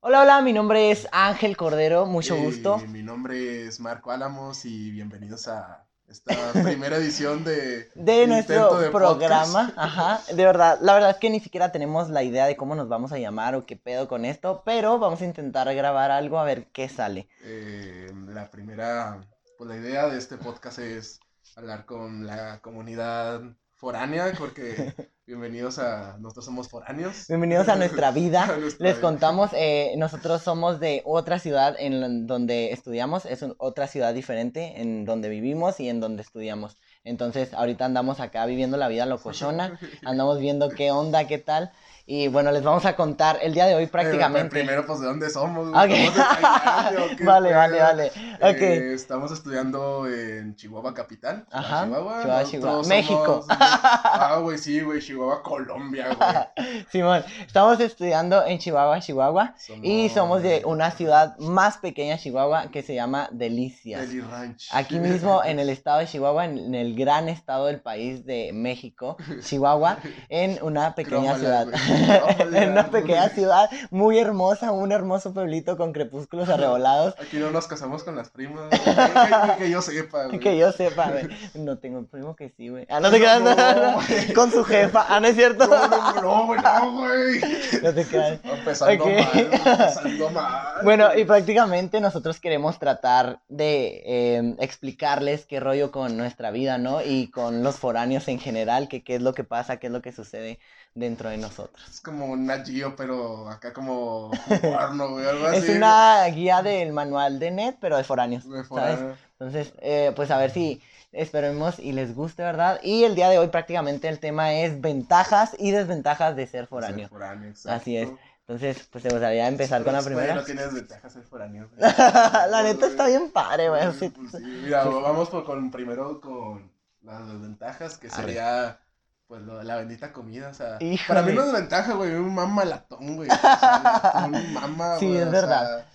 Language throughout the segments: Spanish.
Hola, hola, mi nombre es Ángel Cordero, mucho Eh, gusto. Mi nombre es Marco Álamos y bienvenidos a esta primera edición de, De nuestro de programa, podcast. ajá, de verdad, la verdad es que ni siquiera tenemos la idea de cómo nos vamos a llamar o qué pedo con esto, pero vamos a intentar grabar algo a ver qué sale. Eh, la primera, pues la idea de este podcast es hablar con la comunidad foránea, porque bienvenidos a, nosotros somos foráneos. Bienvenidos a nuestra vida. A nuestra Les vida. contamos, eh, nosotros somos de otra ciudad en donde estudiamos, es un- otra ciudad diferente en donde vivimos y en donde estudiamos. Entonces, ahorita andamos acá viviendo la vida locochona, andamos viendo qué onda, qué tal. Y bueno, les vamos a contar el día de hoy Pero, prácticamente. primero, pues, ¿de dónde somos? Ok. ¿Somos de Tailandia o qué Vale, vale, vale. Eh, estamos estudiando en Chihuahua capital. Ajá, Chihuahua. México. Ah, güey, sí, güey, Chihuahua, Colombia, güey. Simón, estamos estudiando en Chihuahua, Chihuahua. Y somos de una ciudad más pequeña, Chihuahua, que se llama Delicias. Deli Ranch. Aquí mismo en el estado de Chihuahua, en, el gran estado del país de México, Chihuahua, en una pequeña Crómala, ciudad. En una pequeña ciudad muy hermosa, un hermoso pueblito con crepúsculos arrebolados. Aquí no nos casamos con las primas. Que, yo sepa, güey. Que yo sepa, güey. No tengo un primo que sí, güey. Ah, no te creas, no. Con su jefa. Ah, no es cierto. No, no, no, güey, no, güey. No te creas. Empezando mal, empezando mal. Bueno, y prácticamente nosotros queremos tratar de eh, explicarles qué rollo con nuestra vida, ¿no? Y con los foráneos en general, que qué es lo que pasa, qué es lo que sucede dentro de nosotros. Es como un Gio, pero acá como porno, güey, algo así. Es una guía del manual de net, pero de foráneos, güey, ¿sabes? foráneo. Entonces, eh, pues a ver si esperemos y les guste, ¿verdad? Y el día de hoy prácticamente el tema es ventajas y desventajas de ser foráneo. Ser foráneo, Así es. Entonces, pues te gustaría empezar con la primera. No tienes ventajas ser foráneo. La neta está bien padre, güey. Pues, sí. pues. Mira, vamos por, con, primero con las desventajas, que sería pues lo de la bendita comida, o sea, Híjole. para mí no es desventaja, güey, un mama latón, güey, o sea, un mama, Sí, güey, es o verdad. sea,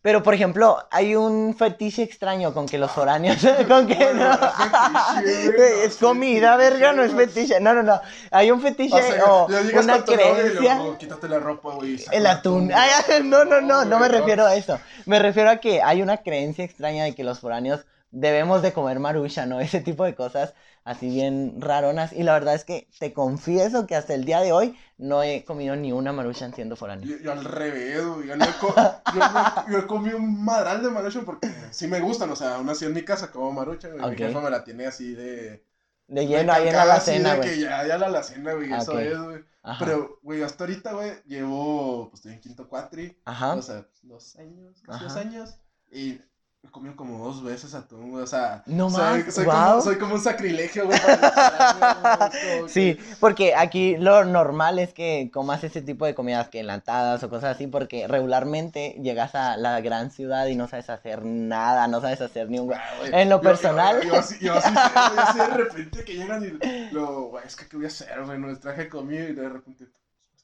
Pero, por ejemplo, hay un fetiche extraño con que los foráneos, con que Bueno, no, fetiche, güey, no es es comida, fetiche, verga, no es fetiche, no, no, no, hay un fetiche o sea, o una creencia, luego, quítate la ropa, güey, el atún, Ay, ay, no, no, no, no me refiero a eso, me refiero a que hay una creencia extraña de que los foráneos debemos de comer marucha, ¿no? Ese tipo de cosas así bien raronas, y la verdad es que te confieso que hasta el día de hoy no he comido ni una marucha siendo foráneo. Yo, yo al revés, güey. Yo, no he co- yo, no- yo he comido un madral de maruchan porque sí me gustan. O sea, aún así en mi casa como maruchan, güey. Ok. Mi jefa me la tiene así de. De lleno ahí en la alacena, güey. que ya, ya la alacena, güey. Eso es, güey. Pero, güey, hasta ahorita, güey, llevo. Pues estoy en quinto cuatri. ajá, O sea, dos años, casi dos años. Y he comido como dos veces atún, güey. O sea, No soy, más, soy, guau. como, soy como un sacrilegio, güey. para que- Sí, porque aquí lo normal es que comas ese tipo de comidas que enlatadas o cosas así, porque regularmente llegas a la gran ciudad y no sabes hacer nada, no sabes hacer ni un... Ah, güey, En lo yo- personal. Yo, yo, así, yo así, así de repente que llegan y lo, güey, es que qué voy a hacer, güey, no les traje comida y de repente,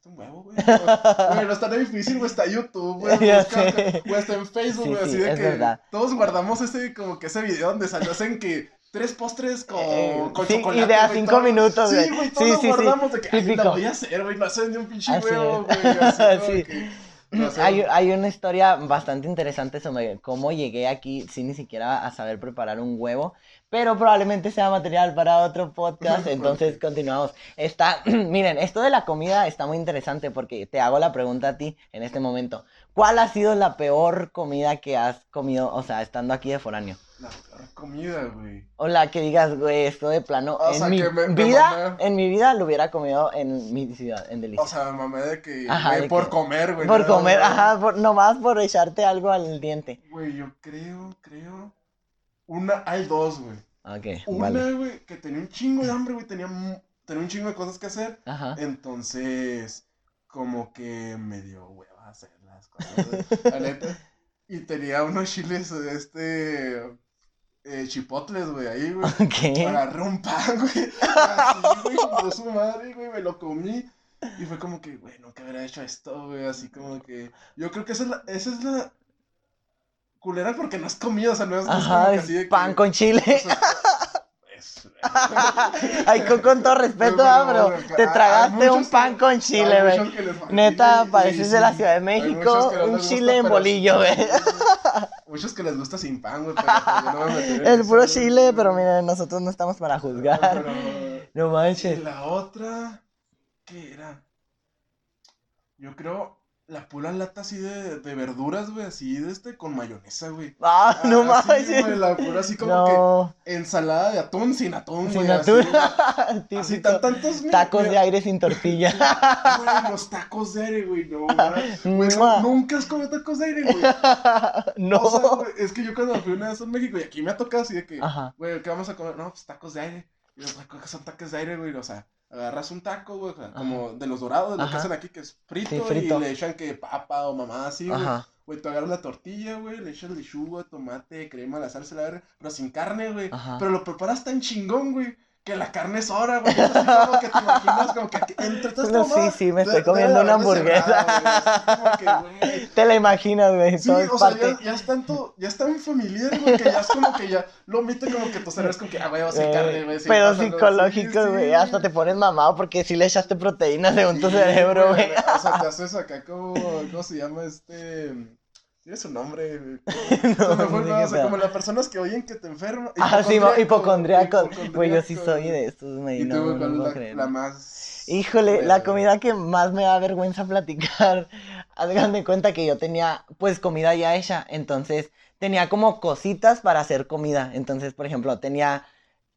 está un huevo, güey. Güey, no está tan difícil, güey, está YouTube, güey, güey, está en Facebook, Sí, güey, sí, así de es que verdad. todos guardamos ese, como que ese video donde salió hacen que tres postres con, Eh, con sí, chocolate, y de a güey, cinco todo- minutos, güey. Sí, güey, Sí, todos sí, sí, guardamos de que, ay, la voy a hacer, güey, no hacen ni un pinche huevo, güey, así Sí. que. Hay, hay una historia bastante interesante sobre cómo llegué aquí sin ni siquiera a saber preparar un huevo, pero probablemente sea material para otro podcast, entonces continuamos. Está, miren, esto de la comida está muy interesante porque te hago la pregunta a ti en este momento. ¿Cuál ha sido la peor comida que has comido, o sea, estando aquí de foráneo? La peor comida, güey. O la que digas, güey, esto de plano, O en sea, mi que me- me vida, mamé. en mi vida lo hubiera comido en mi ciudad, en Delicia. O sea, mamé de que, Ajá, de por que- comer, güey. por nada comer, ajá, por, nomás por echarte algo al diente. Güey, yo creo, creo. Una, hay dos, güey. Ok, Una, vale. güey, que tenía un chingo de hambre, güey. Tenía, tenía un chingo de cosas que hacer. Ajá. Entonces, como que me dio hueva hacer las cosas, güey, la neta. Y tenía unos chiles, este. Eh, chipotles, güey, ahí, güey. Ok. Agarré un pan, güey. Así, güey, como su madre, güey, me lo comí. Y fue como que, güey, nunca hubiera hecho esto, güey. Así como que. Yo creo que esa es la. Esa es la culera porque no es comida, o sea, no es, Ajá, que es así de que- pan con chile. o sea, es, Ay, con, con todo respeto, No, ah, bueno, te tragaste un pan que- con chile, güey. que Neta, pareces y de la sí, Ciudad de México, que un gusta, chile en bolillo, sí, güey. Muchos que les gusta sin pan, güey, pero pues, yo no me meteré en El eso, puro güey. chile, pero miren, nosotros no estamos para juzgar. Pero- No Y manches. la otra, ¿qué era? Yo creo la pura lata así de, de verduras, güey, así de este con mayonesa, güey. Ah, no Ah, sí, manches. güey, la pura así como No, que ensalada de atún sin atún, sin güey. así, atún. Así tan, tantos Tacos de aire sin tortilla. Güey, los tacos de aire, güey, no, güey, nunca has comido tacos de aire, güey. No. O sea, güey, es que yo cuando fui una vez a México y aquí me ha tocado así de que, güey, ¿qué vamos a comer? No, pues tacos de aire. Y güey, ¿qué son tacos de aire, güey? O sea, agarras un taco, güey, como de los dorados, de lo que hacen aquí, que es frito, Sí, frito. y le echan que papa o mamá así, güey. Güey, tú agarras la tortilla, güey, le echas lechuga, tomate, crema, la salsa, la verga, pero sin carne, güey. Pero lo preparas tan chingón, güey, que la carne sobra, güey. Es así como que te imaginas, como que aquí- entre todas No, sí, sí, me de- estoy debe comiendo de una hamburguesa. sembrado, güey, que, güey, Te la imaginas, güey. Sí, es o sea, parte. ya, ya es tanto, ya es tan familiar, güey, que ya es como que ya lo omite como que tu cerebro es como que, ah, güey, sin Eh, carne, güey. pero pasa, psicológico, Sí, güey. sí. Hasta te pones mamado porque sí le echaste proteínas según tu Sí, cerebro, güey. O sea, te haces acá como, ¿cómo se llama este? Tiene su nombre. No, me fue, no, o sea, como las personas que oyen que te enferman. Ah, sí, hipocondriaco. Güey, yo sí soy de estos. ¿Y No, tú, no es la, creer. la más. Híjole, la comida que más me da vergüenza platicar. Hagan de cuenta que yo tenía, pues, comida ya hecha. Entonces, tenía como cositas para hacer comida. Entonces, por ejemplo, tenía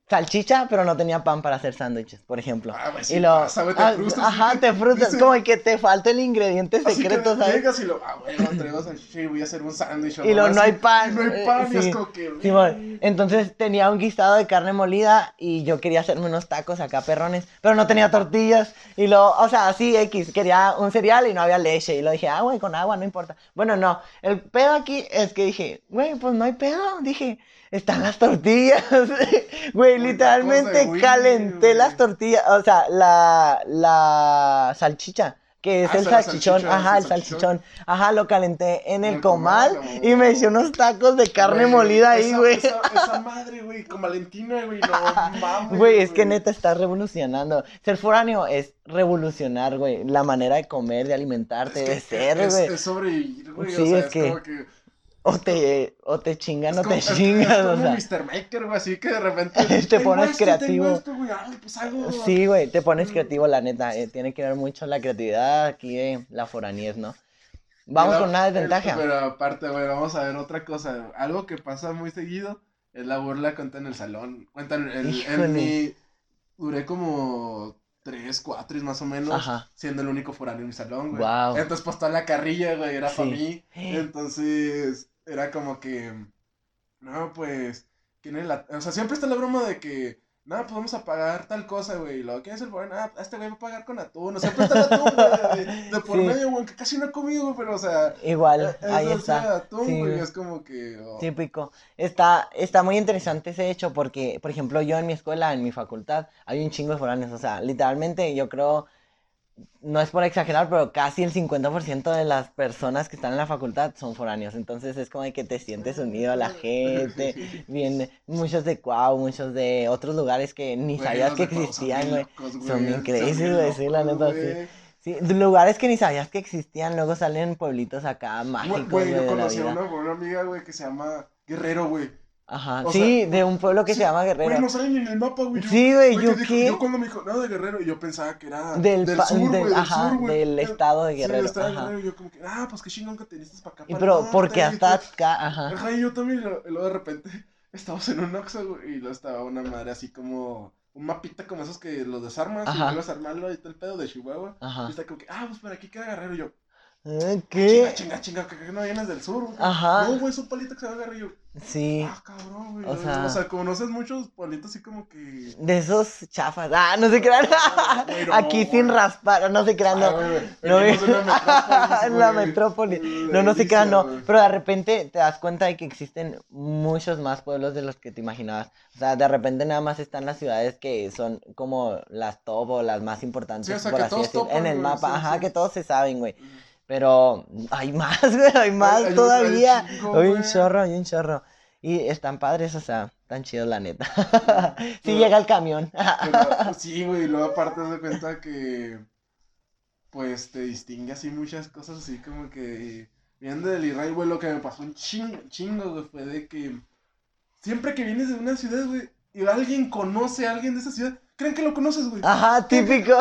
salchicha, pero no tenía pan para hacer sándwiches, por ejemplo. Ah, güey, y lo, pasa, te ah, frustras, ajá, te frustras, dice- como que te falta el ingrediente Así que secreto, ¿sabes? y lo, ah, güey, no traigo salchicha y voy a hacer un sándwich. Y lo no hay pan, Y no hay eh, pan, y sí. es como que. Entonces tenía un guisado de carne molida y yo quería hacerme unos tacos acá perrones, pero no tenía tortillas y lo, o sea, así X, quería un cereal y no había leche y lo dije, ah, güey, con agua, no importa. Bueno, no, el pedo aquí es que dije, güey, pues no hay pedo, dije, están las tortillas, güey, literalmente calenté güey. las tortillas, o sea, la, la salchicha. Que es Ah, el salchichón, ajá, el salchichón. ajá, lo calenté en el el comal comal, y me hice no. unos tacos de carne Güey, molida ahí, esa- güey. Esa, esa madre, güey, con Valentina, güey, no mames. Güey, es que neta estás revolucionando. Ser foráneo es revolucionar, güey, la manera de comer, de alimentarte, Es de ser, es, güey. es sobrevivir, güey. Sí, o sea, es es, que- como que. O te, o te chingan Es o como, te es- es chingas, o como sea. Mr. Maker, güey, así que de repente. Te "Tengo pones esto, creativo. tengo esto, güey, ay, pues algo. Sí, güey, te pones creativo, la neta. eh, tiene que ver mucho la creatividad aquí de la foraniez, ¿no? Vamos Pero, con una desventaja. Pero aparte, güey, vamos a ver otra cosa. Algo que pasa muy seguido es la burla cuenta en el salón. Cuentan el, en mi. Duré como tres, cuatro más o menos. Ajá. Siendo el único foráneo en mi salón, güey. Guau. Entonces, pues toda la carrilla, güey, era para mí. Entonces, era como que. No, pues. ¿Quién es la.? O sea, siempre está la broma de que. No, pues vamos a pagar tal cosa, güey. Luego, ¿quién es el foráneo? Ah, este güey va a pagar con atún. O sea, está el atún, güey. De, por Sí. medio, güey, que casi no he comido, pero, o sea. Igual, Es ahí o sea, está. atún, Sí, güey. es como que. oh, Típico. Está, está muy interesante ese hecho porque, por ejemplo, yo en mi escuela, en mi facultad, hay un chingo de foráneos. O sea, literalmente yo creo, no es por exagerar, pero casi el 50% de las personas que están en la facultad son foráneos. Entonces es como de que te sientes unido a la gente. Vienen muchos de Cuau, muchos de otros lugares que ni sabías que existían, güey. Son bien crazy, güey, sí, la neta, sí. Sí, lugares que ni sabías que existían, luego salen pueblitos acá mágicos, Güey, yo conocí a una amiga, güey, que se llama Guerrero, güey. Ajá, o sí, sea, de un pueblo que Sí, se llama Guerrero. Güey, no salen en el mapa, güey. Yo- Sí, güey, ¿yo dijo- qué? Yo cuando me dijo, no, de Guerrero, y yo pensaba que era Del del, sur, del- güey, del ajá, sur, güey. del estado de Sí, Guerrero, del estado de ajá. Guerrero, y yo como que, ah, pues qué chingón que te viniste para acá. Y pero, el norte", porque hasta acá, ajá. Ajá, y yo también, lo- de repente estábamos en un Oxxo, güey, y luego estaba una madre así como, un mapita como esos que los desarmas, y vuelves a armarlo y todo el pedo de Chihuahua. Ajá. Y está como que, ah, pues por aquí queda Guerrero, y yo, Eh, chinga, ¿Qué? chinga, chinga, que que no vienes del sur, güey. Ajá. No, güey, es un palito que se Guerrero, y yo, Sí, ah, cabrón, güey. O O sea- sea, conoces muchos pueblitos así como que... de esos chafas. Ah, no se crean. No, Aquí sin güey. raspar, no se crean, Ah, no. güey, No, en la metrópoli. No, no se crean, no. Pero de repente te das cuenta de que existen muchos más pueblos de los que te imaginabas. O sea, de repente nada más están las ciudades que son como las top o las más importantes, Sí, o sea, por así todos decir, topan, en el mapa. sí, Ajá, sí. que todos se saben, güey. Pero hay más, güey, hay más hay todavía. hay un chingo, Hay un güey. chorro, hay un chorro. Y están padres, o sea, tan chidos la neta. sí llega el camión. Pero, sí, güey, y luego aparte de cuenta que pues te distingue así muchas cosas así como que viendo del Israel, güey, lo que me pasó un chingo, chingo, güey, fue de que siempre que vienes de una ciudad, güey, y alguien conoce a alguien de esa ciudad, creen que lo conoces, güey. Ajá, típico.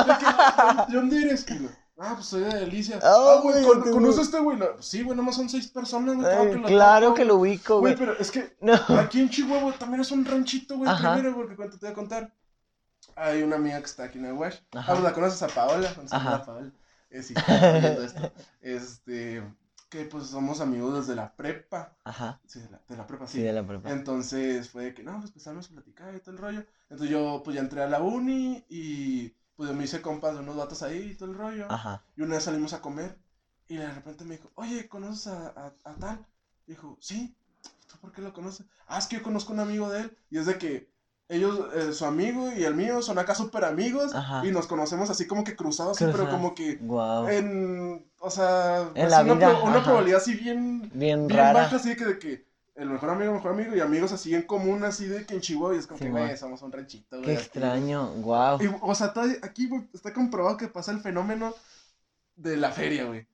¿De dónde eres? Y yo, ah, pues soy de Delicia. Oh, ah, güey, güey, ¿con- ¿conoces a este güey? No, sí, güey, nomás son seis personas, güey. Ay, claro que lo claro topo, que lo güey. ubico, Güey, güey. pero es que No. aquí en Chihuahua también es un ranchito, güey, primero, porque cuento te voy a contar. Hay una amiga que está aquí en. Ajá. Ah, pues la conoces a Paola. Ajá. a Paola. Eh, viendo esto. Este, que pues somos amigos desde la prepa. Ajá, Sí, de la, de la prepa, sí, sí. de la prepa. Entonces fue de que, no, pues empezamos a platicar y todo el rollo. Entonces yo, pues ya entré a la uni y pues me hice compas de unos datos ahí y todo el rollo. Ajá. Y una vez salimos a comer y de repente me dijo, oye, ¿conoces a, a, a tal? Dijo, sí. ¿Tú por qué lo conoces? Ah, es que yo conozco a un amigo de él y es de que ellos, eh, su amigo y el mío son acá súper amigos Ajá. y nos conocemos así como que cruzados, así, pero como que Wow. en, o sea, En es la una, vida, pro- una probabilidad así bien, Bien bien rara. baja, así de que, de que el mejor amigo, mejor amigo y amigos así en común, así de que en Chihuahua y es como Sí, que, güey, somos un ranchito, Qué güey. aquí". extraño. Wow. Y, o sea, todavía aquí está comprobado que pasa el fenómeno de la feria, güey.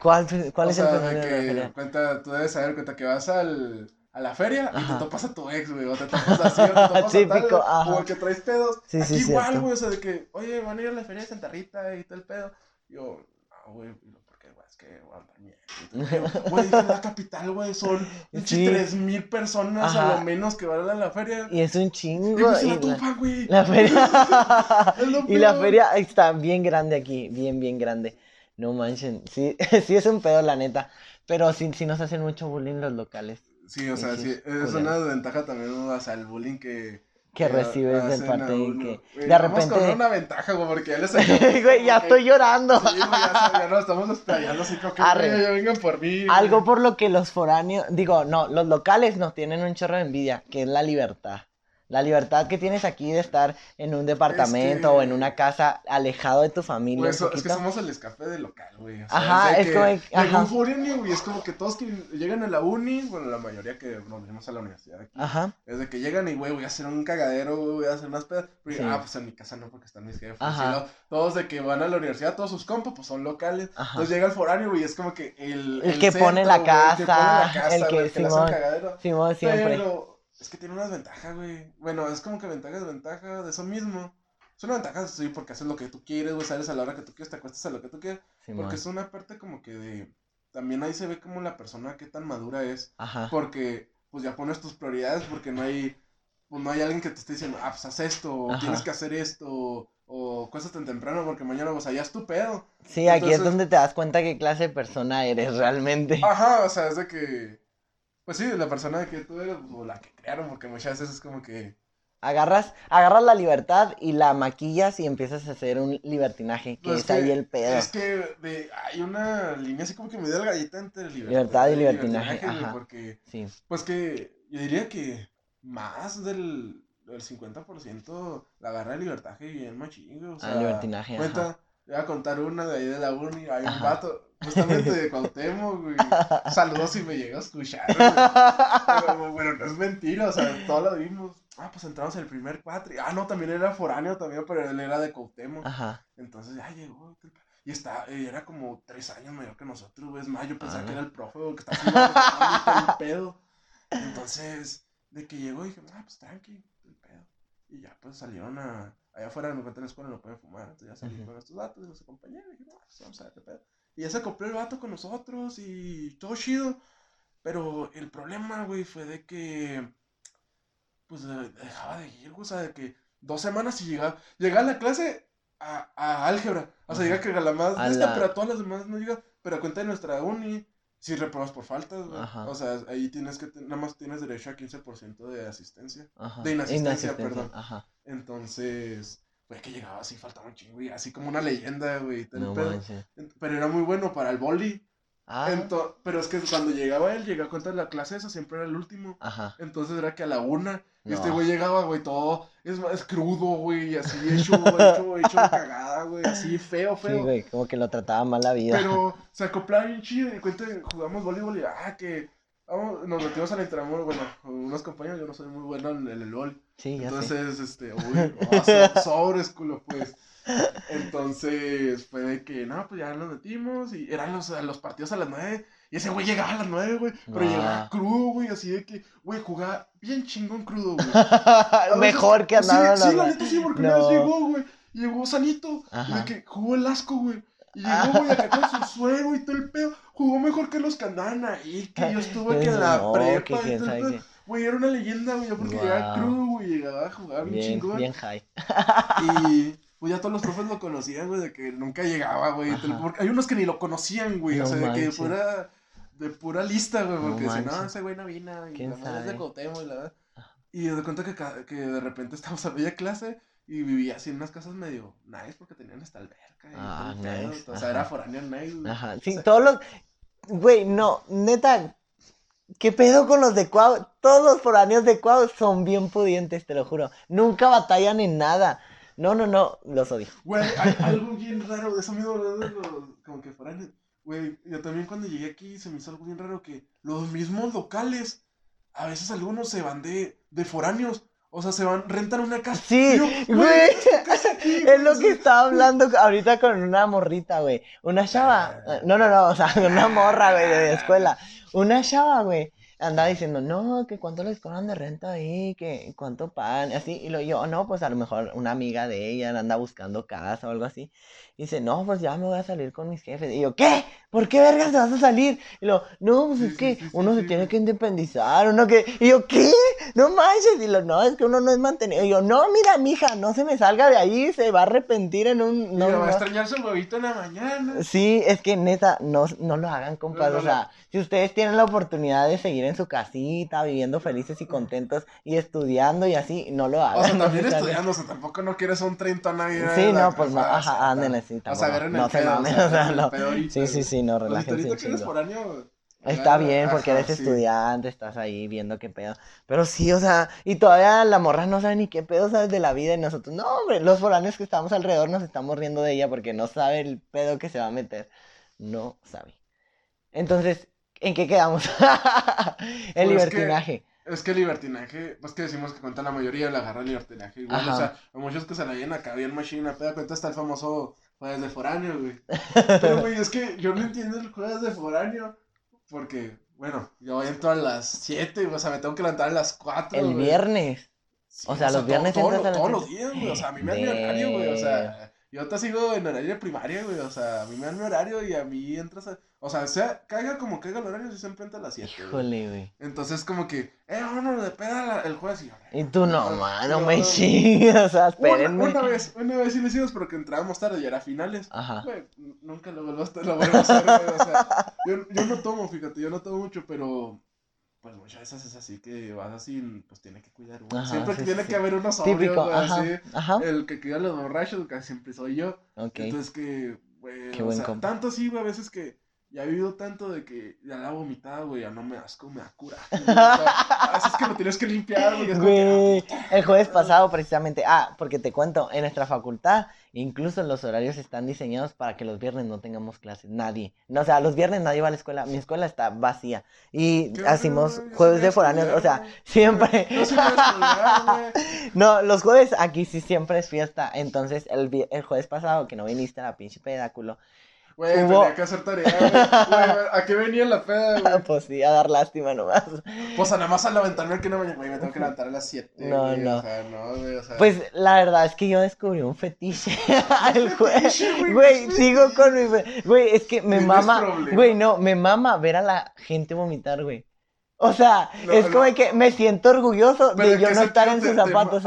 ¿Cuál, cuál O es sea, el de fenómeno de la que, feria? cuenta, tú debes saber, cuenta que vas al, a la feria y te topas a tu ex, güey, o te topas así, o te topas a Típico, tal, ajá. o el que traes pedos. Sí, sí, Aquí igual, cierto. güey, o sea, de que, oye, van a ir a la feria de Santa Rita y todo el pedo. Yo, no, güey, ¿por qué, güey? Es que voy a andar mierda. Yo, Güey, la capital, güey, son Sí. tres mil personas a lo menos que van a la feria. Y es un Y chingo. pues se y la güey. La feria. Y la feria está bien grande aquí, bien, bien grande. No manchen. Sí, sí es un pedo, la neta. Pero sí, sí nos hacen mucho bullying los locales Sí, o sea, sí, es una desventaja también, o sea, el bullying que... que recibes del parte uno. que Güey, de vamos con repente. una ventaja, güey, porque ya les Güey, ya estoy llorando. Sí, ya, ya nos estamos desplayando así como que, Arre. ya vengan por mí. Algo güey. por lo que los foráneos, digo, no, los locales nos tienen un chorro de envidia, que es la libertad. La libertad que tienes aquí de estar en un departamento que- o en una casa alejado de tu familia. Un eso- es que somos el escape del local, güey. o sea, Ajá, de es que como- llegó ajá. güey, es como que todos que llegan a la uni, bueno, la mayoría que nos venimos a la universidad aquí, Ajá, es de que llegan y, güey, voy a hacer un cagadero, güey, voy a hacer unas pedas. Sí. ah, pues en mi casa no, porque están mis jefes. Ajá. y todos de que van a la universidad, todos sus compas, pues son locales. Ajá. Entonces llega el foráneo, güey, y es como que el. El que pone la güey, el que pone la casa, el que- un Simón. Simón siempre. Pero es que tiene unas ventajas, güey. Bueno, es como que ventaja, desventaja de eso mismo. Es una ventaja, sí, porque haces lo que tú quieres, güey, sales a la hora que tú quieres, te acuestas a lo que tú quieres. Porque es una parte como que de... También ahí se ve como la persona qué tan madura es. Ajá. Porque, pues ya pones tus prioridades, porque no hay... Pues no hay alguien que te esté diciendo, ah, pues haz esto, o Ajá. tienes que hacer esto, o, cosas tan temprano, porque mañana, sea, ya es tu pedo. Sí, aquí es donde te das cuenta qué clase de persona eres realmente. Ajá, o sea, es de que... Pues sí, la persona de que tú eres, o la que crearon, porque muchas veces es como que... Agarras, agarras la libertad y la maquillas y empiezas a hacer un libertinaje, que Pues es ahí el pedo. Es que de, hay una línea así como que me galleta entre libertad, Libertad y libertinaje, ajá. Porque, Sí. pues que yo diría que más del, del 50% la agarra de libertaje y bien machín, o sea, Ah, libertinaje, cuenta, ajá. voy a contar una de ahí de la uni, hay un Ajá. vato, justamente de Cuauhtémoc, güey, saludos si me llega a escuchar, güey. Pero, bueno, no es mentira, o sea, todo lo vimos. Ah, pues entramos en el primer cuatri. Ah, no, también era foráneo también, pero él era de Cuauhtémoc. Ajá. Entonces ya llegó. Y está, y era como tres años mayor que nosotros, güey. Es más, yo pensaba Ah. que era el profe, güey, que estaba el pedo. Entonces, de que llegó, dije, ah, pues tranqui, el pedo. Y ya, pues salieron a. Allá afuera mi cuenta en la escuela no pueden fumar. Entonces ya salí con estos datos y los acompañé. Y dije, no, pues vamos a ver qué pedo. Y ya se acopló el vato con nosotros y todo chido. Pero el problema, güey, fue de que. Pues de- dejaba de ir, güey. O sea, de que dos semanas y llegaba. Llegaba a la clase a, a álgebra. O sea, llega que a la más A esta, la- pero a todas las demás no llega. Pero a cuenta de nuestra uni, si reprobas por faltas, güey. O sea, ahí tienes que. Nada más tienes derecho a 15% de asistencia. Ajá. De inasistencia, perdón. Ajá. Entonces. Fue que llegaba así, faltaba un chingo, y así como una leyenda, güey. No Pero era muy bueno para el boli. Ah, Ento- pero es que cuando llegaba él, llegaba cuenta de la clase esa, siempre era el último. ajá. Entonces era que a la una, este No. güey llegaba, güey, todo, es más crudo, güey, así hecho, hecho, hecho cagada, güey, así feo, Sí, feo. güey, como que lo trataba mal la vida. pero se acoplaba bien chido y cuenta jugamos voleibol y, ah, que vamos, nos metimos al intramuro, bueno, con unos compañeros, yo no soy muy bueno en el LOL. Sí, ya sé. Entonces, este, uy, oh, so- sobres, culo, pues. Entonces, fue de que, no, pues ya nos metimos y eran los, los partidos a las nueve. Y ese güey llegaba a las nueve, güey. Pero Ah. llegaba crudo, güey, así de que, güey, jugaba bien chingón crudo, güey. Veces- Mejor que sí, andaba Sí, la neta sí, porque una vez No. llegó, güey. Llegó sanito. Y de que jugó el asco, güey. Y llegó, güey, acá con su suero y todo el pedo. Jugó mejor que los que andaban ahí. Que yo estuve que en la No, prepa que y quién todo el sabe pedo. Güey, era una leyenda, güey, porque llegaba crudo, güey. Llegaba a jugar bien, Bien, chingón. bien high. Y pues ya todos los profes lo conocían, güey, de que nunca llegaba, güey. hay unos que ni lo conocían, güey. o No sea, de que fuera de pura lista, güey. No Porque si no, manches. ese güey no vino. Y ¿Quién la verdad es de? Cuauhtémoc y la verdad. Y de cuenta que, que de repente estábamos a media clase y vivía así en unas casas medio nice porque tenían hasta alberca y Ah, el pedo. nice, O sea, era foráneo nice, güey. Ajá. O Sí, sea, todos los. Güey, no, neta. ¿Qué pedo con los de Cuau? Todos los foráneos de Cuau son bien pudientes, te lo juro. Nunca batallan en nada. No, no, no, los odio. Güey, hay algo bien raro, eso mismo, como que foráneos. Güey, yo también cuando llegué aquí se me hizo algo bien raro que los mismos locales, a veces algunos se van de, de foráneos. O sea, se van, rentan una casa. Sí, güey. Es lo que estaba hablando ahorita con una morrita, güey. Una chava. Ah. No, no, no, o sea, una morra, güey, de escuela. Una chava, güey. Andaba diciendo, no, que cuánto les cobran de renta ahí, que cuánto pagan, y así. Y lo yo, no, pues a lo mejor una amiga de ella anda buscando casa o algo así. Y dice, no, pues ya me voy a salir con mis jefes. Y yo, ¿qué? ¿Por qué vergas te vas a salir? Y lo, no, pues Sí, es que sí, sí, uno se tiene que independizar, uno que. Y yo, ¿qué? No manches. Y lo, no, es que uno no es mantenido. Y yo, no, mira, mija, no se me salga de ahí, se va a arrepentir en un. y No, le va a extrañar su huevito en la mañana. Sí, es que neta, no, no lo hagan, compadre. no, o sea, si ustedes tienen la oportunidad de seguir en su casita, viviendo felices y contentos y estudiando y así, no lo hagan. O sea, no también estudiando, o sea, tampoco no quieres un 30 nadie. Sí, no, pues no, ajá, ándale, sí, O sea, tampoco, no se mamen, o sea, no. Sí, sí, sí, no, relájense un que eres foráneo. Está bien porque ajá, eres sí. estudiante, estás ahí viendo qué pedo. Pero sí, o sea, y todavía la morra no sabe ni qué pedo sabes de la vida y nosotros, no, hombre, los foráneos que estamos alrededor nos estamos riendo de ella porque no sabe el pedo que se va a meter. No sabe. Entonces, ¿en qué quedamos? el Pues libertinaje. Es que el libertinaje, pues que decimos que cuenta la mayoría, la agarra el libertinaje igual, o sea, hay muchos que se la llevan acá bien machina, peda, cuenta está el famoso jueves de foráneo, güey. Pero, güey, es que yo no entiendo el jueves de foráneo, porque, bueno, yo entro a las 7, o sea, me tengo que levantar a las 4, El viernes. Sí, o sea, los viernes todo- a las todos los días, güey, o sea, a mí me dan mi horario, güey, o sea, yo te sigo en horario de primaria, güey, o sea, a mí me dan mi horario y a mí entras a, o sea, sea, caiga como caiga el horario, yo siempre entro a las 7, güey. Híjole, güey. Entonces, como que, eh, vámonos de peda la- el jueves. Y, yo, Y tú no, no, mano, no, me chingas, o sea, Una, espérenme. una vez, una vez sí lo hicimos, pero que entrábamos tarde y era finales. Ajá. Güey, nunca lo vuelvo a lo vuelvo a hacer, güey, o sea, yo, yo no tomo, fíjate, yo no tomo mucho, pero, pues muchas veces es así que vas así, pues tiene que cuidar uno. Ajá, Siempre sí, tiene sí, que sí. haber uno sobrio, Típico, güey, ajá, así. ajá. El que cuida a los borrachos, casi siempre soy yo. Ok. Entonces que, güey, Qué o buen sea, compa. tanto así, güey, a veces que ya he vivido tanto de que ya la vomitada, güey, ya no me asco, me da coraje, güey, o sea, a veces que lo tienes que limpiar, güey, es que, Güey, el jueves pasado precisamente, ah, porque te cuento, en nuestra facultad incluso los horarios están diseñados para que los viernes no tengamos clases, nadie. No, o sea, los viernes nadie va a la escuela, mi escuela está vacía y ¿Qué hacemos jueves de foráneos, o sea, siempre. No. No, los jueves aquí sí siempre es fiesta, entonces el, vi- el jueves pasado que no viniste a la pinche pedáculo, Güey, Hubo- tenía que hacer tarea, güey. ¿A qué venía la peda, güey? pues sí, a dar lástima nomás. Pues a nada más a levantarme en la mañana, güey, me tengo que levantar a las 7. No, güey, no. O sea, no, güey, o sea. Pues la verdad es que yo descubrí un fetiche al juez. fetiche, güey? Güey, ¿Qué sigo con mi. Güey, es que me mama. Güey, no, me mama ver a la gente vomitar, güey. O sea, No, es no. como de que me siento orgulloso de ¿en yo no estar en sus te- zapatos.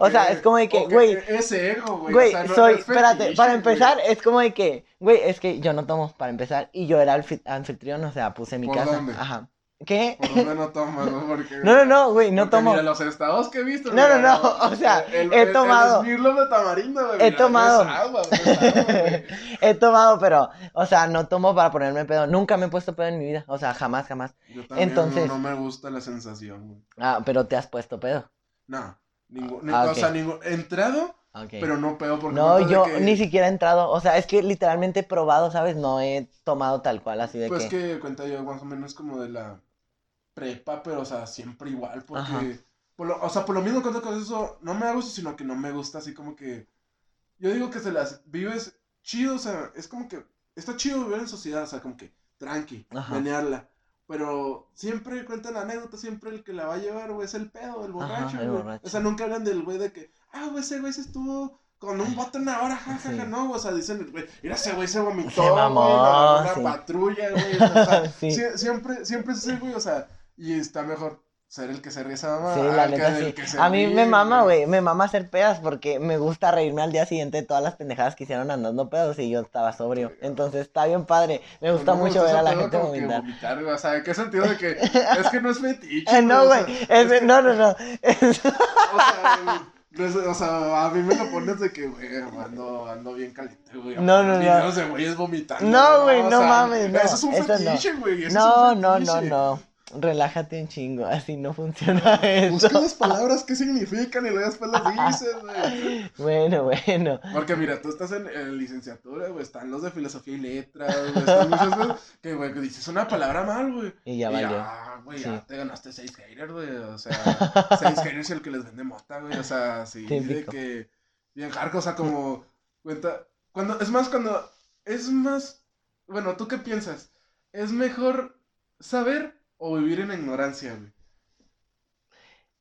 O sea, es como de que, güey, Ese ego, güey. Güey, o sea, no- no soy, es espérate, para empezar, es como de que, güey, es que yo no tomo para empezar y yo era anfi- anfitrión, o sea, puse mi ¿Por casa. dónde? Ajá. ¿Qué? Por no ¿no? Porque, No, no, no, güey, no tomo. Mira, los estados que he visto. No, no, mira, no, o sea, el, he el- tomado. El Smirnoff de tamarindo, güey. He mira, tomado. No es agua, no es agua, güey. He tomado, pero, o sea, no tomo para ponerme pedo. Nunca me he puesto pedo en mi vida. O sea, jamás, jamás. Yo también Entonces- no, no me gusta la sensación, güey. Ah, pero te has puesto pedo. No, ningún, Ah, o ok. sea, ningún, he entrado, pero no pedo porque no, yo que- ni siquiera he entrado. O sea, es que literalmente he probado, ¿sabes? No he tomado tal cual, así de Pues que. que cuenta yo más o menos como de la prepa, pero, o sea, siempre igual, porque, por lo- o sea, por lo mismo que con eso, no me gusta, sino que no me gusta, así como que, yo digo que se las vives chido, o sea, es como que, está chido vivir en sociedad, o sea, como que, tranqui, Ajá. menearla, pero siempre cuentan anécdotas, siempre el que la va a llevar, güey, es el pedo, el Ajá, borracho, el güey. borracho. O sea, nunca hablan del güey de que, ah, güey, ese güey se estuvo con un bote una hora, jajaja, Sí. no, o sea, dicen, güey, mira, ese güey se vomitó, güey, una sí. patrulla, güey, o sea, Sí. siempre, siempre es ese güey, o sea, y está mejor ser el que se ríe esa mamá. Sí, la neta del sí. que se A mí me mama, güey, me mama hacer pedas porque me gusta reírme al día siguiente de todas las pendejadas que hicieron andando pedos y yo estaba sobrio. Entonces está bien padre. Me gusta No mucho ver a la gente vomitar. vomitar, O sea, ¿en qué sentido de que es que no es fetiche? Eh, no, güey, es- no, no, no. Es- O sea, no o sea, a mí me lo pones de que, güey, ando, ando bien caliente, güey. No, no, no. De güeyes vomitando. No, güey, o no sea, mames, no, Eso es un no. fetiche, güey. No, no, no, fetiche. no. Relájate un chingo, así no funciona eso. Busca las palabras que significan y luego después las dices, güey. Bueno, bueno. Porque mira, tú estás en, en licenciatura, güey, están los de filosofía y letras, güey, están muchas cosas que, güey, que dices una palabra mal, güey. Y ya Y valió. ya, güey, Sí. ya te ganaste seis haters, güey, o sea, seis haters y el que les vende mota, güey, o sea, sí, de que, bien hardcore, o sea, como, cuenta, cuando, es más, cuando, es más, bueno, ¿tú qué piensas? ¿Es mejor saber o vivir en ignorancia, güey?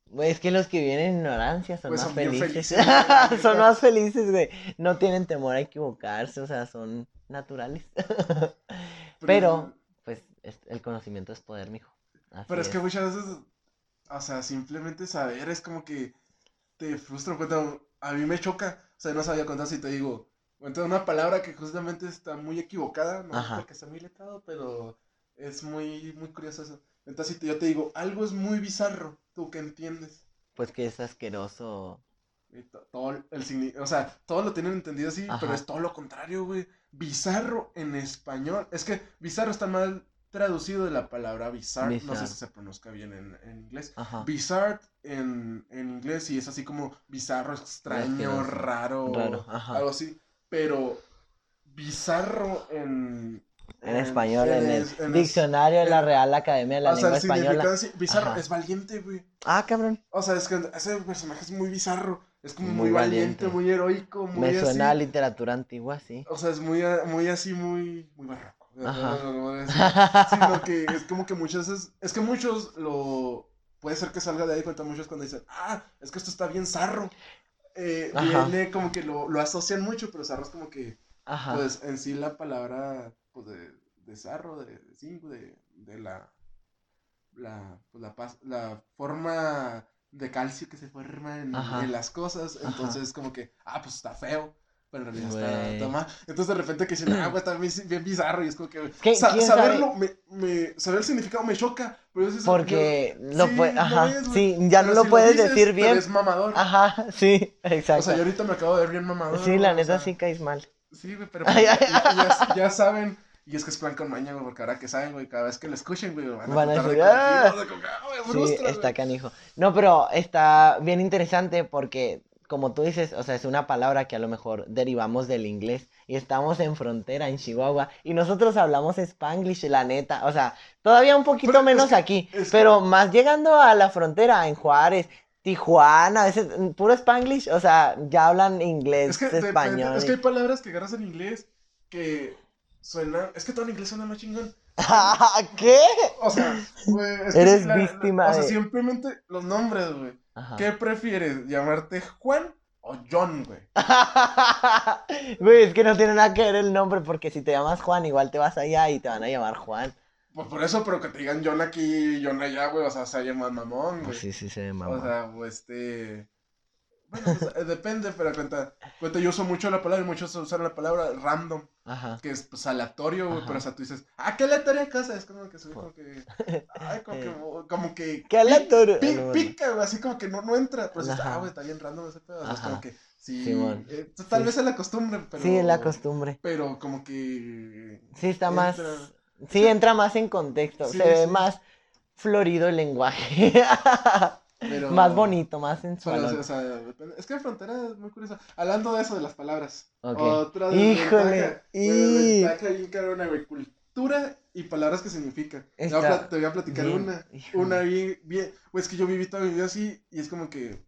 Güey, es que los que viven en ignorancia son Pues más son felices. felices, güey, son más felices, güey. No tienen temor a equivocarse, o sea, son naturales. Pero, pues, es- el conocimiento es poder, mijo. Así Pero es que muchas veces, o sea, simplemente saber es como que te frustra. Cuenta, a mí me choca, o sea, no sabía contar si te digo, cuenta una palabra que justamente está muy equivocada, no Ajá. porque está muy letrado, pero es muy, muy curioso eso. Entonces, si te- yo te digo, algo es muy bizarro, ¿tú qué entiendes? Pues que es asqueroso. Y to- todo el o sea, todos lo tienen entendido así, pero es todo lo contrario, güey. Bizarro en español. Es que bizarro está mal traducido de la palabra bizarre. No sé Bizarre. si se pronuncia bien en, en inglés. Ajá. Bizarre en, en inglés y es así como bizarro, extraño, raro, Raro, ajá. algo así. Pero bizarro en... En español, en, el en diccionario de la Real Academia de la o sea, Lengua el significado Española. bizarro Ajá. es valiente, güey. Ah, cabrón. O sea, es que ese personaje es muy bizarro. Es como Muy muy, valiente, valiente. muy heroico, muy Me suena a así. literatura antigua, sí. O sea, es muy, muy así, muy, muy barroco. Ajá. No. Sino que es como que muchas veces, es que muchos lo, puede ser que salga de ahí cuenta muchos cuando dicen, ah, es que esto está bien zarro. Eh, como que lo, lo asocian mucho, pero zarro es como que, Ajá. pues en sí la palabra, pues de, de zarro, de, de de, de la, la, pues, la, forma de calcio que se forma en, Ajá. en las cosas, Ajá. entonces como que, ah, pues está feo. Pero en realidad está, está mal. Entonces de repente que dicen, ah, güey, está bien, bien bizarro. Y es como que, ¿Qué- sa- quién saberlo, me, me, saber el significado me choca. Pero es Porque yo- lo sí, puede, ajá, sí, ya no lo si puedes dices, decir bien. ves mamador. Ajá, sí, exacto. O sea, yo ahorita me acabo de ver bien mamador. Sí, la o neta sea, sí caes mal. Sí, güey, pero pues, ya, ya- ya saben. Y es que es plan con maña, güey, porque ahora que saben, güey, cada vez que lo escuchen, güey, van a, Van a de decir, "Ah". de que, "Ah, Sí, está güey". canijo. No, pero está bien interesante porque, como tú dices, o sea, es una palabra que a lo mejor derivamos del inglés y estamos en frontera, en Chihuahua, y nosotros hablamos Spanglish, la neta. O sea, todavía un poquito Pero es menos que- aquí, es que- pero más llegando a la frontera, en Juárez. Tijuana, a veces puro Spanglish, o sea, ya hablan inglés, Es que, español. es que hay palabras que agarras en inglés que suenan. Es que todo en inglés suena más chingón. ¿Qué? O sea, güey, es que Eres sí, la- la- víctima O sea, simplemente los nombres, güey. Ajá. ¿Qué prefieres? ¿Llamarte Juan o John, güey? Güey, es que no tiene nada que ver el nombre porque si te llamas Juan, igual te vas allá y te van a llamar Juan. Pues por eso, pero que te digan John aquí y John allá, güey. O sea, se llama mamón, güey. Pues sí, sí se ve O mamá. sea, pues este. Bueno, pues, eh, depende, pero cuenta, cuenta, yo uso mucho la palabra y muchos usan la palabra random, Ajá. que es pues aleatorio, güey, pero o sea, tú dices, ah, qué aleatoria casa, es como que soy como que, ay, como que, como que, Qué aleatorio. pi- no. pica, güey, así como que no, no entra, pero dices, ah, güey, está bien random ese pedo, o sea, es como que, sí, eh, pues, tal Sí. vez es la costumbre, pero, Sí, es la costumbre. pero como que, Sí, está más. Sí, entra más en contexto. Sí, Se ve más florido el lenguaje. pero, Más bonito, más sensual. sea, o sea, es que en frontera es muy curioso. Hablando de eso, de las palabras. Ok. Otra Híjole, desventaja, y- güey. Cultura y palabras que significan. Te voy a platicar bien, una. híjole. Una bien, bien. Pues que yo viví toda mi vida así y es como que.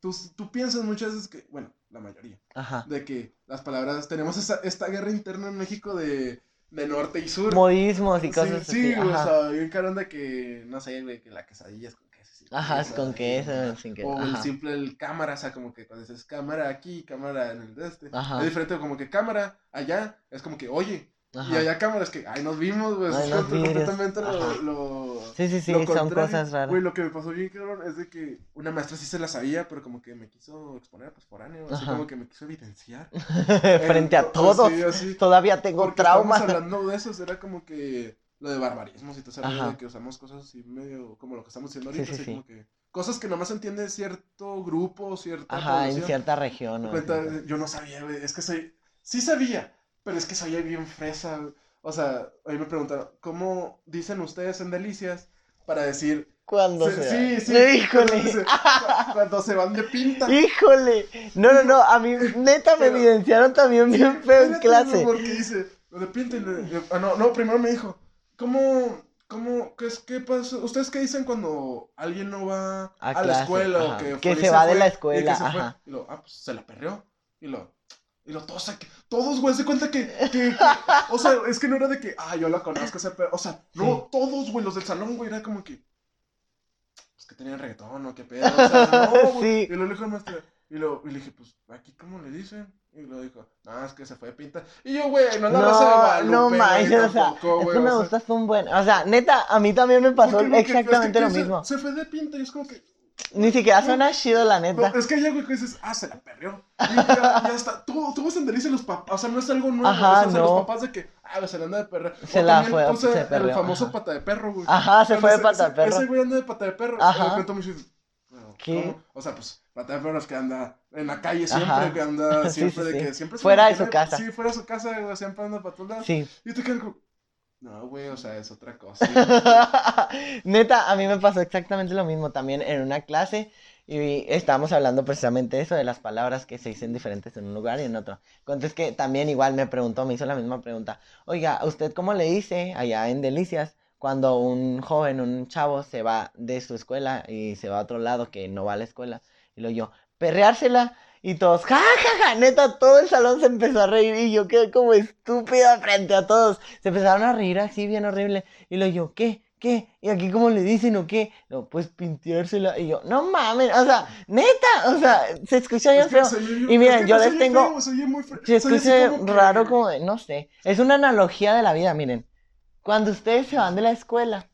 Tú, tú piensas muchas veces que. Bueno, la mayoría. Ajá. De que las palabras. Tenemos esa, esta guerra interna en México de, de norte y sur. Modismos y Sí, cosas sí, así. o Ajá. sea, bien carón de que. No sé, güey, que la quesadilla es con queso. Ajá, es queso, con y- queso, sin queso, O el simple el cámara, o sea, como que cuando dices cámara aquí, cámara en el de este. Ajá. Es diferente como que cámara allá, es como que oye. Y Ajá. allá cámaras que, ay, nos vimos, güey. Ay, Es completamente lo, lo, Sí, sí, sí, lo son cosas raras. Güey, lo que me pasó bien, cabrón, es de que una maestra sí se la sabía, pero como que me quiso exponer, pues, foráneo. Así Ajá. como que me quiso evidenciar. Frente a Eh, todos. así, así. Todavía tengo Porque trauma. estamos hablando de eso, era como que lo de barbarismos y todo Ajá. de que usamos cosas así medio como lo que estamos haciendo Sí, ahorita, sí, así sí. como que cosas que nomás entiende cierto grupo, cierta Ajá, en cierta región. ¿no? Cuenta, yo no sabía, güey, es que soy, sí sabía, pero es que soy bien fresa. O sea, ahí me preguntaron, ¿cómo dicen ustedes en Delicias para decir, ¿Cuándo se- se sí, sí, Híjole. cuando se van de pinta? Híjole. No, no, no. A mí, neta, me Pero- evidenciaron también bien feo en clase. Porque dice, de pinta y le- yo- ah, no, no, primero me dijo, ¿cómo, cómo, qué es, qué pasa? ¿Ustedes qué dicen cuando alguien no va A a, la escuela ajá. o que, Que y se va de la y escuela, que se fue? ajá. Y lo, ah, pues se la perreó. Y lo, y lo, todos, aquí- todos, güey, se cuenta que, que, que- o sea, es que no era de que, ah, yo la conozco, ese pe-", o sea, no, todos, güey, los del salón, güey, era como que, pues que tenían reggaetón o qué pedo, o sea, no, güey. Sí. Y lo dijo el maestro, y, lo, y le dije, pues, ¿aquí cómo le dicen? Y lo dijo, no, es que se fue de pinta. Y yo, güey, no la raza de Guadalupe, no manches, o sea, tampoco, es güey, que me o sea, un buen. O sea, neta, a mí también me pasó porque exactamente es lo se- mismo. Se, fue de pinta y es como que, Ni siquiera suena chido, la neta. es que hay algo que dices, ah, se la perreó. Y ya, ya está, tú, tú vas a Delicia los papás, o sea, no es algo nuevo, Ajá, o sea, no. los papás de que, ah, se la anda de perrear. Se O la fue, puse se el perreó, famoso ajá. pata de perro, güey. Ajá, se Cuando fue de pata de perro. Ese güey anda de pata de perro. Ajá. Y de repente me dices, bueno, ¿Qué? ¿cómo? O sea, pues, pata de perro es que anda en la calle Ajá. siempre, que anda siempre sí, de sí. que siempre Fuera de su casa. Sí, fuera de su casa, güey, siempre anda lados. Sí. Y te quedas como, no, güey, o sea, es otra cosa. Neta, a mí me pasó exactamente lo mismo también en una clase y estábamos hablando precisamente de eso, de las palabras que se dicen diferentes en un lugar y en otro. Entonces que también igual me preguntó, me hizo la misma pregunta, oiga, ¿usted cómo le dice allá en Delicias cuando un joven, un chavo se va de su escuela y se va a otro lado que no va a la escuela? Y lo yo, perreársela. Y todos, ja, ja, ja, neta, todo el salón se empezó a reír y yo quedé como estúpida frente a todos. Se empezaron a reír así bien horrible. Y lo yo, ¿qué? ¿Qué? ¿Y aquí cómo le dicen o qué? No, pues pinteársela. Y yo, no mames, o sea, neta, o sea, se escucha bien feo. Y miren, yo les tengo- se escucha raro como de, no sé. Es una analogía de la vida, miren. Cuando ustedes se van de la escuela,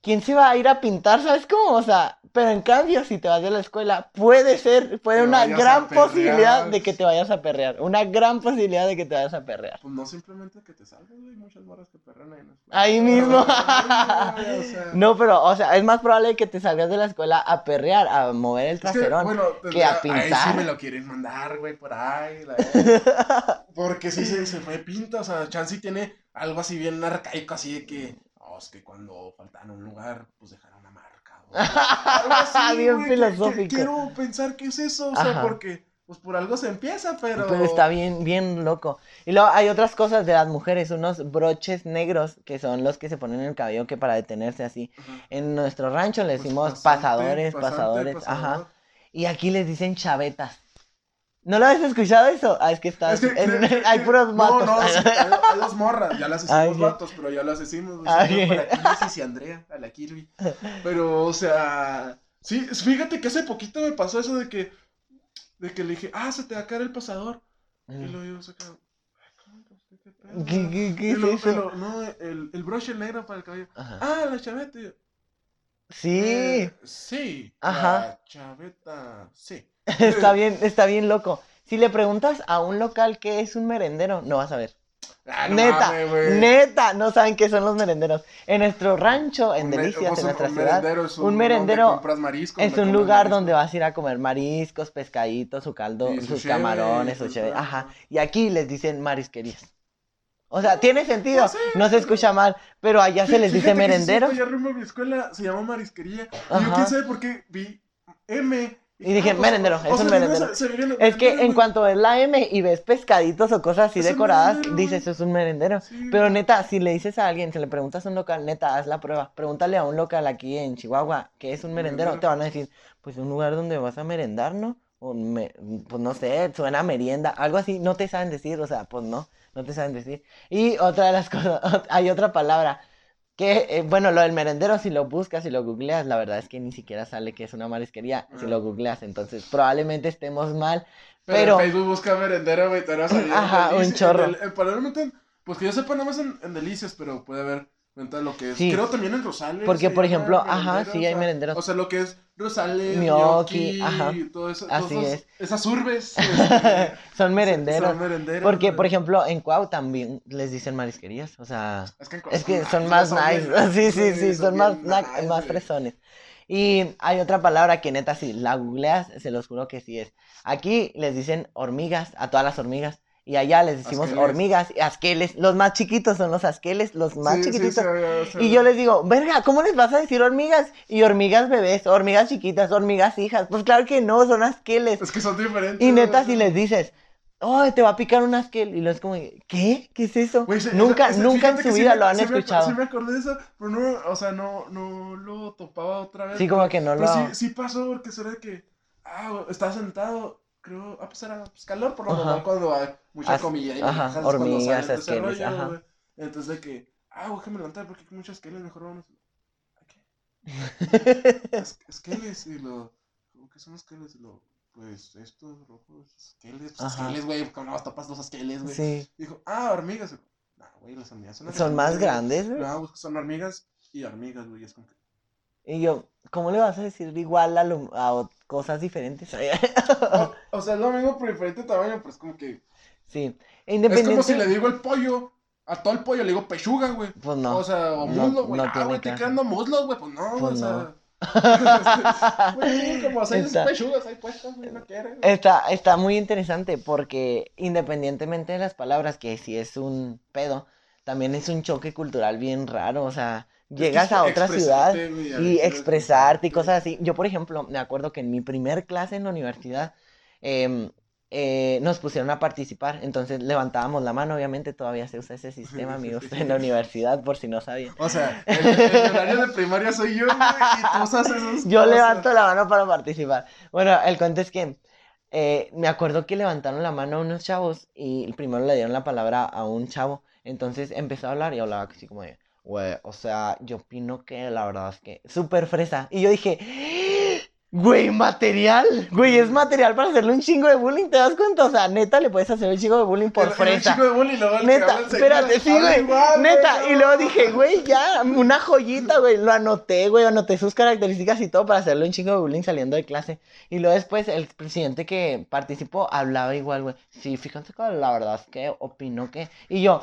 ¿quién se va a ir a pintar? ¿Sabes cómo? O sea, pero en cambio, si te vas de la escuela, puede ser, puede Te una a gran posibilidad de que te vayas a perrear. Una gran posibilidad de que te vayas a perrear. Pues no simplemente que te salgas, güey, muchas morras que perran ahí escuela. Ahí mismo. Ay, o sea, No, pero, o sea, es más probable que te salgas de la escuela a perrear, a mover el es que, traserón. bueno, que a Ahí pintar. sí me lo quieren mandar, güey, por ahí. la- Porque sí se, se fue pinta, o sea, Chansey tiene algo así bien arcaico, así de que, oh, es que cuando faltan un lugar, pues o algo así, Bien güey, que- que filosófico. quiero pensar que es eso, o sea, Ajá. porque, pues por algo se empieza, pero... Pero está bien, bien loco. Y luego hay otras cosas de las mujeres, unos broches negros que son los que se ponen en el cabello que para detenerse así. Ajá. En nuestro rancho les Pues decimos pasante, pasadores, pasante, pasadores, pasador. ajá. Y aquí les dicen chavetas. ¿No lo habías escuchado eso? Ah, es que estás. Es que, en- creo- hay puros matos. No, no, sí, hay, dos morras, ya las hicimos vatos, pero ya las hicimos. ok. para y Andrea, a la Kirby. Pero, o sea, sí, fíjate que hace poquito me pasó eso de que, de que le dije, ah, se te va a caer el pasador. Y saca, ay, ¿cómo que qué. ¿Qué, qué, es lo- eso? lo- no, el, el brush el negro para el cabello. Ajá. Ah, la chaveta. Sí, "Eh, sí. Ajá. La chaveta, sí. está bien, está bien loco. Si le preguntas a un local qué es un merendero, no vas a ver. Ah, no neta, mames, neta, no saben qué son los merenderos. En nuestro rancho, en Delicias, pues, en nuestra un ciudad, merendero es un merendero mariscos, es un lugar mariscos. donde vas a ir a comer mariscos, pescaditos, su caldo, Y sus camarones, su cheve. ajá. Y aquí les dicen marisquerías. O sea, tiene sentido, Pues no se pero- escucha mal, pero allá se les dice merendero. allá rumbo a mi escuela se marisquería. Y yo quién sabe por qué vi M Y dije, merendero, es o sea, un merendero. se- se Es que merendero, en cuanto ves la M y ves pescaditos o cosas así Es decoradas, merendero, dices, es un merendero. Sí. Pero neta, si le dices a alguien, si le preguntas a un local, neta, haz la prueba. Pregúntale a un local aquí en Chihuahua que es un merendero. Merendero. Te van a decir, pues un lugar donde vas a merendar, ¿no? O me- pues no sé, suena a merienda, algo así. No te saben decir, o sea, pues no, no te saben decir. Y otra de las cosas, hay otra palabra. Que, eh, bueno, lo del merendero, si lo buscas, si lo googleas, la verdad es que ni siquiera sale que es una marisquería, si Ah. lo googleas, entonces probablemente estemos mal, Pero, pero... en Facebook busca merendero, güey, te Ajá, un chorro. En, en- probablemente, pues que yo sepa, nada más en, en Delicias, pero puede haber lo que es. Sí. Creo también en Rosales. Porque, por ejemplo, ajá, sí, hay merenderos. O sea, lo que es Rosales, Gnocchi, ajá, todo eso. así todos es. Esas urbes. este, Son merenderos. Son merenderos. Porque, por ejemplo, en Cuau también les dicen marisquerías, o sea... Es que, Es son más bien nice. Sí, sí, sí, son más, nice, más fresones. Y hay otra palabra que neta, si la googleas, se los juro que sí es. Aquí les dicen hormigas a todas las hormigas. Y allá les decimos Asqueles. hormigas asqueles. Los más chiquitos son los asqueles, los más Sí, sí, chiquititos. sí, sea, Y yo les digo, verga, ¿cómo les vas a decir hormigas? Y hormigas bebés, hormigas chiquitas, hormigas hijas. Pues claro que no, son asqueles. Es que son diferentes. Y neta, güey. si les dices, oh, te va a picar un asquel, y lo es como, ¿qué? ¿Qué es eso? Se- nunca, nunca en su sí vida me- lo han sí me- escuchado. Sí me acordé de eso, pero no, o sea, no, no lo topaba otra vez. Sí, como que no Pero lo... sí, sí pasó porque será que, ah, estaba sentado, creo, ah, pues era pues, calor por lo normal cuando hay mucha As- comida y ajá, cuando hormigas, ese asqueles, rollo, ajá. Entonces de que, ah, güey, déjame levantar porque hay muchos esqueles, mejor vámonos. ¿A qué? Es- Esqueles, y lo, ¿cómo que son esqueles? Y lo, pues, estos rojos, esqueles, pues, esqueles, güey, como no tapas los esqueles, güey. sí, Dijo, ah, hormigas. No, güey, las hormigas son son más grandes, güey. No, pues, son hormigas y hormigas, güey. Es como que. Y yo, ¿cómo le vas a decir igual a, lo- a cosas diferentes? O, o sea, es lo mismo por diferente tamaño, pero es como que. sí, Es independiente... como si le digo el pollo. A todo el pollo le digo pechuga, güey. Pues no. O sea, o no- muslo, güey. no ah, güey, te caso. quedando muslos, güey. Pues no. Pues o sea. no. Como seis Está- pechugas ahí puestas. No quiere. Está, está muy interesante porque independientemente de las palabras, que si es un pedo, también es un choque cultural bien raro, o sea, Es llegas a otra ciudad a y expresarte y cosas así. Yo, por ejemplo, me acuerdo que en mi primer clase en la universidad em, eh, nos pusieron a participar, entonces levantábamos la mano, obviamente todavía se usa ese sistema, amigos, en la universidad, por si no sabían. O sea, el, el horario de primaria soy yo. Y tú usas esos. Yo levanto la mano para participar. Bueno, el cuento es que eh, me acuerdo que levantaron la mano unos chavos y primero le dieron la palabra a un chavo. Entonces empezó a hablar y hablaba así como de, güey, o sea, yo opino que la verdad es que súper fresa. Y yo dije, güey, material, güey, es material para hacerle un chingo de bullying, ¿te das cuenta? O sea, neta, le puedes hacer un chingo de bullying por fresa. de bullying, el que Neta, espérate, sí, güey. igual, Neta, güey, y luego dije, güey, ya, una joyita, güey. Lo anoté, güey, anoté sus características y todo para hacerle un chingo de bullying saliendo de clase. Y luego después el presidente que participó hablaba igual, güey. Sí, fíjense que la verdad es que opinó que. Y yo,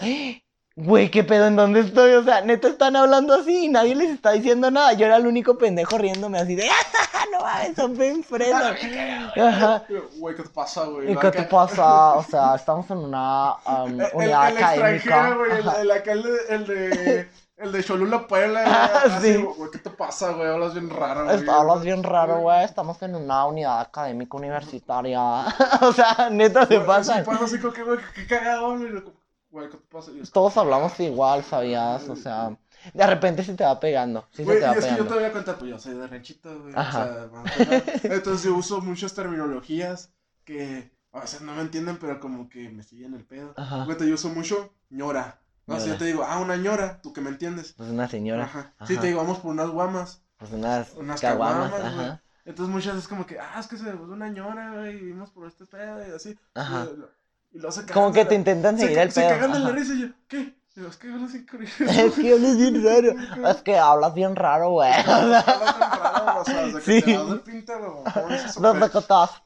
güey, ¿qué pedo? ¿En dónde estoy? O sea, neta están hablando así y nadie les está diciendo nada. Yo era el único pendejo riéndome así de, no mames, son bien frenos. Ajá. Güey, ¿qué te pasa, güey? ¿Y qué te pasa? O sea, estamos en una um, El, el, unidad el académica. güey, el, el, el de, el de, Cholula, Puebla, Ah, sí. güey, ¿qué te pasa, güey? Hablas bien raro, güey. Hablas bien raro, güey. Estamos en una unidad académica universitaria. o sea, neta se pasa. sí, pasa así como que, güey, qué cagado, güey. Güey, ¿qué te pasa? Y es Todos hablamos igual, ¿sabías? O sea, de repente se te va pegando. Sí se y es que yo te voy a contar, pues yo soy de ranchito, güey. Ajá. O sea. Entonces yo uso muchas terminologías que a veces no me entienden, pero como que me siguen el pedo. Ajá. Güey, yo uso mucho ñora. O sea, Ñora. yo te digo, ah, una ñora, tú que me entiendes. Pues una señora. Ajá. Ajá. Sí, te digo, vamos por unas guamas. Pues unas, Unas caguamas. caguamas, güey. Entonces muchas veces como que, ah, es que se una ñora, güey, y vimos por este pedo y así. Ajá. Y luego se Como que te intentan se, seguir ca- el se pedo. cagan de la risa y yo, ¿qué? Digo, es que hablas sin Es que hablas bien raro. Es que hablas bien raro, güey. O sea, Sí. te das de pinta, güey. ¿cómo dices eso?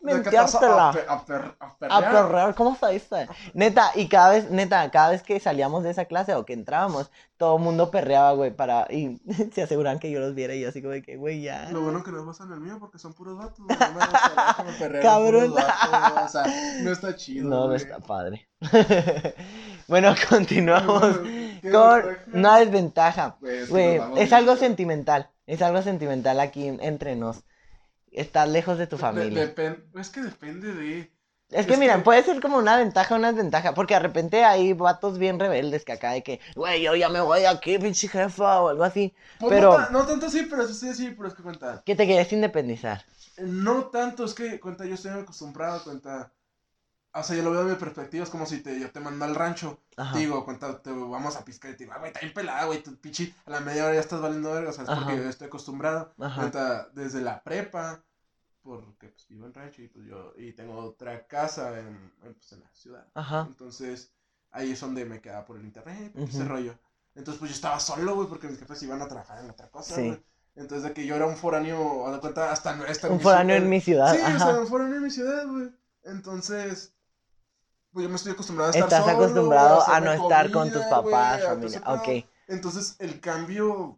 desde que te vas a a- per- perrear. ¿cómo se dice? Neta, y cada vez, neta, cada vez que salíamos de esa clase o que entrábamos, todo el mundo perreaba, güey, para, y se aseguran que yo los viera y yo así como de que, güey, ya. Lo bueno que no vas en el mío porque son puros vatos. No me gusta, Cabrón. puros vatos, güey, O sea, no está chido. No, no está padre. bueno, continuamos ¿Qué con una desventaja. Güey, es algo sentimental, es algo sentimental aquí entre nos. estás lejos de tu familia. es que depende de... Es que es miren, que- puede ser como una ventaja, una desventaja, porque de repente hay vatos bien rebeldes que acá de que, güey, yo ya me voy aquí, pinche jefa, o algo así, Pues pero no, ta- no tanto sí, pero sí, sí, pero es que cuenta. que te quieres independizar. No tanto, es que cuenta, yo estoy acostumbrado, cuenta. O sea, yo lo veo de mi perspectiva, es como si te, yo te mando al rancho. Ajá. Te digo, cuenta, te vamos a piscar y te digo, ah, güey, está bien pelada, güey, tu pinche, a la media hora ya estás valiendo verga, o sea, es porque Ajá. yo estoy acostumbrado. Ajá. Cuenta, desde la prepa, porque pues vivo en rancho y pues yo, y tengo otra casa en, en, pues, en la ciudad. Ajá. Entonces, ahí es donde me quedaba por el internet, y ese rollo. Entonces, pues yo estaba solo, güey, porque mis jefes iban a trabajar en otra cosa, Sí. güey. Entonces, de que yo era un foráneo, a de cuenta, hasta, hasta Un foráneo en mi ciudad. Sí, o sea, Ajá. un foráneo en mi ciudad, güey. Entonces, pues yo me estoy acostumbrado a estar Estás solo, acostumbrado güey, a no estar con tus comida, papás, a todo familia. Ok. Entonces, el cambio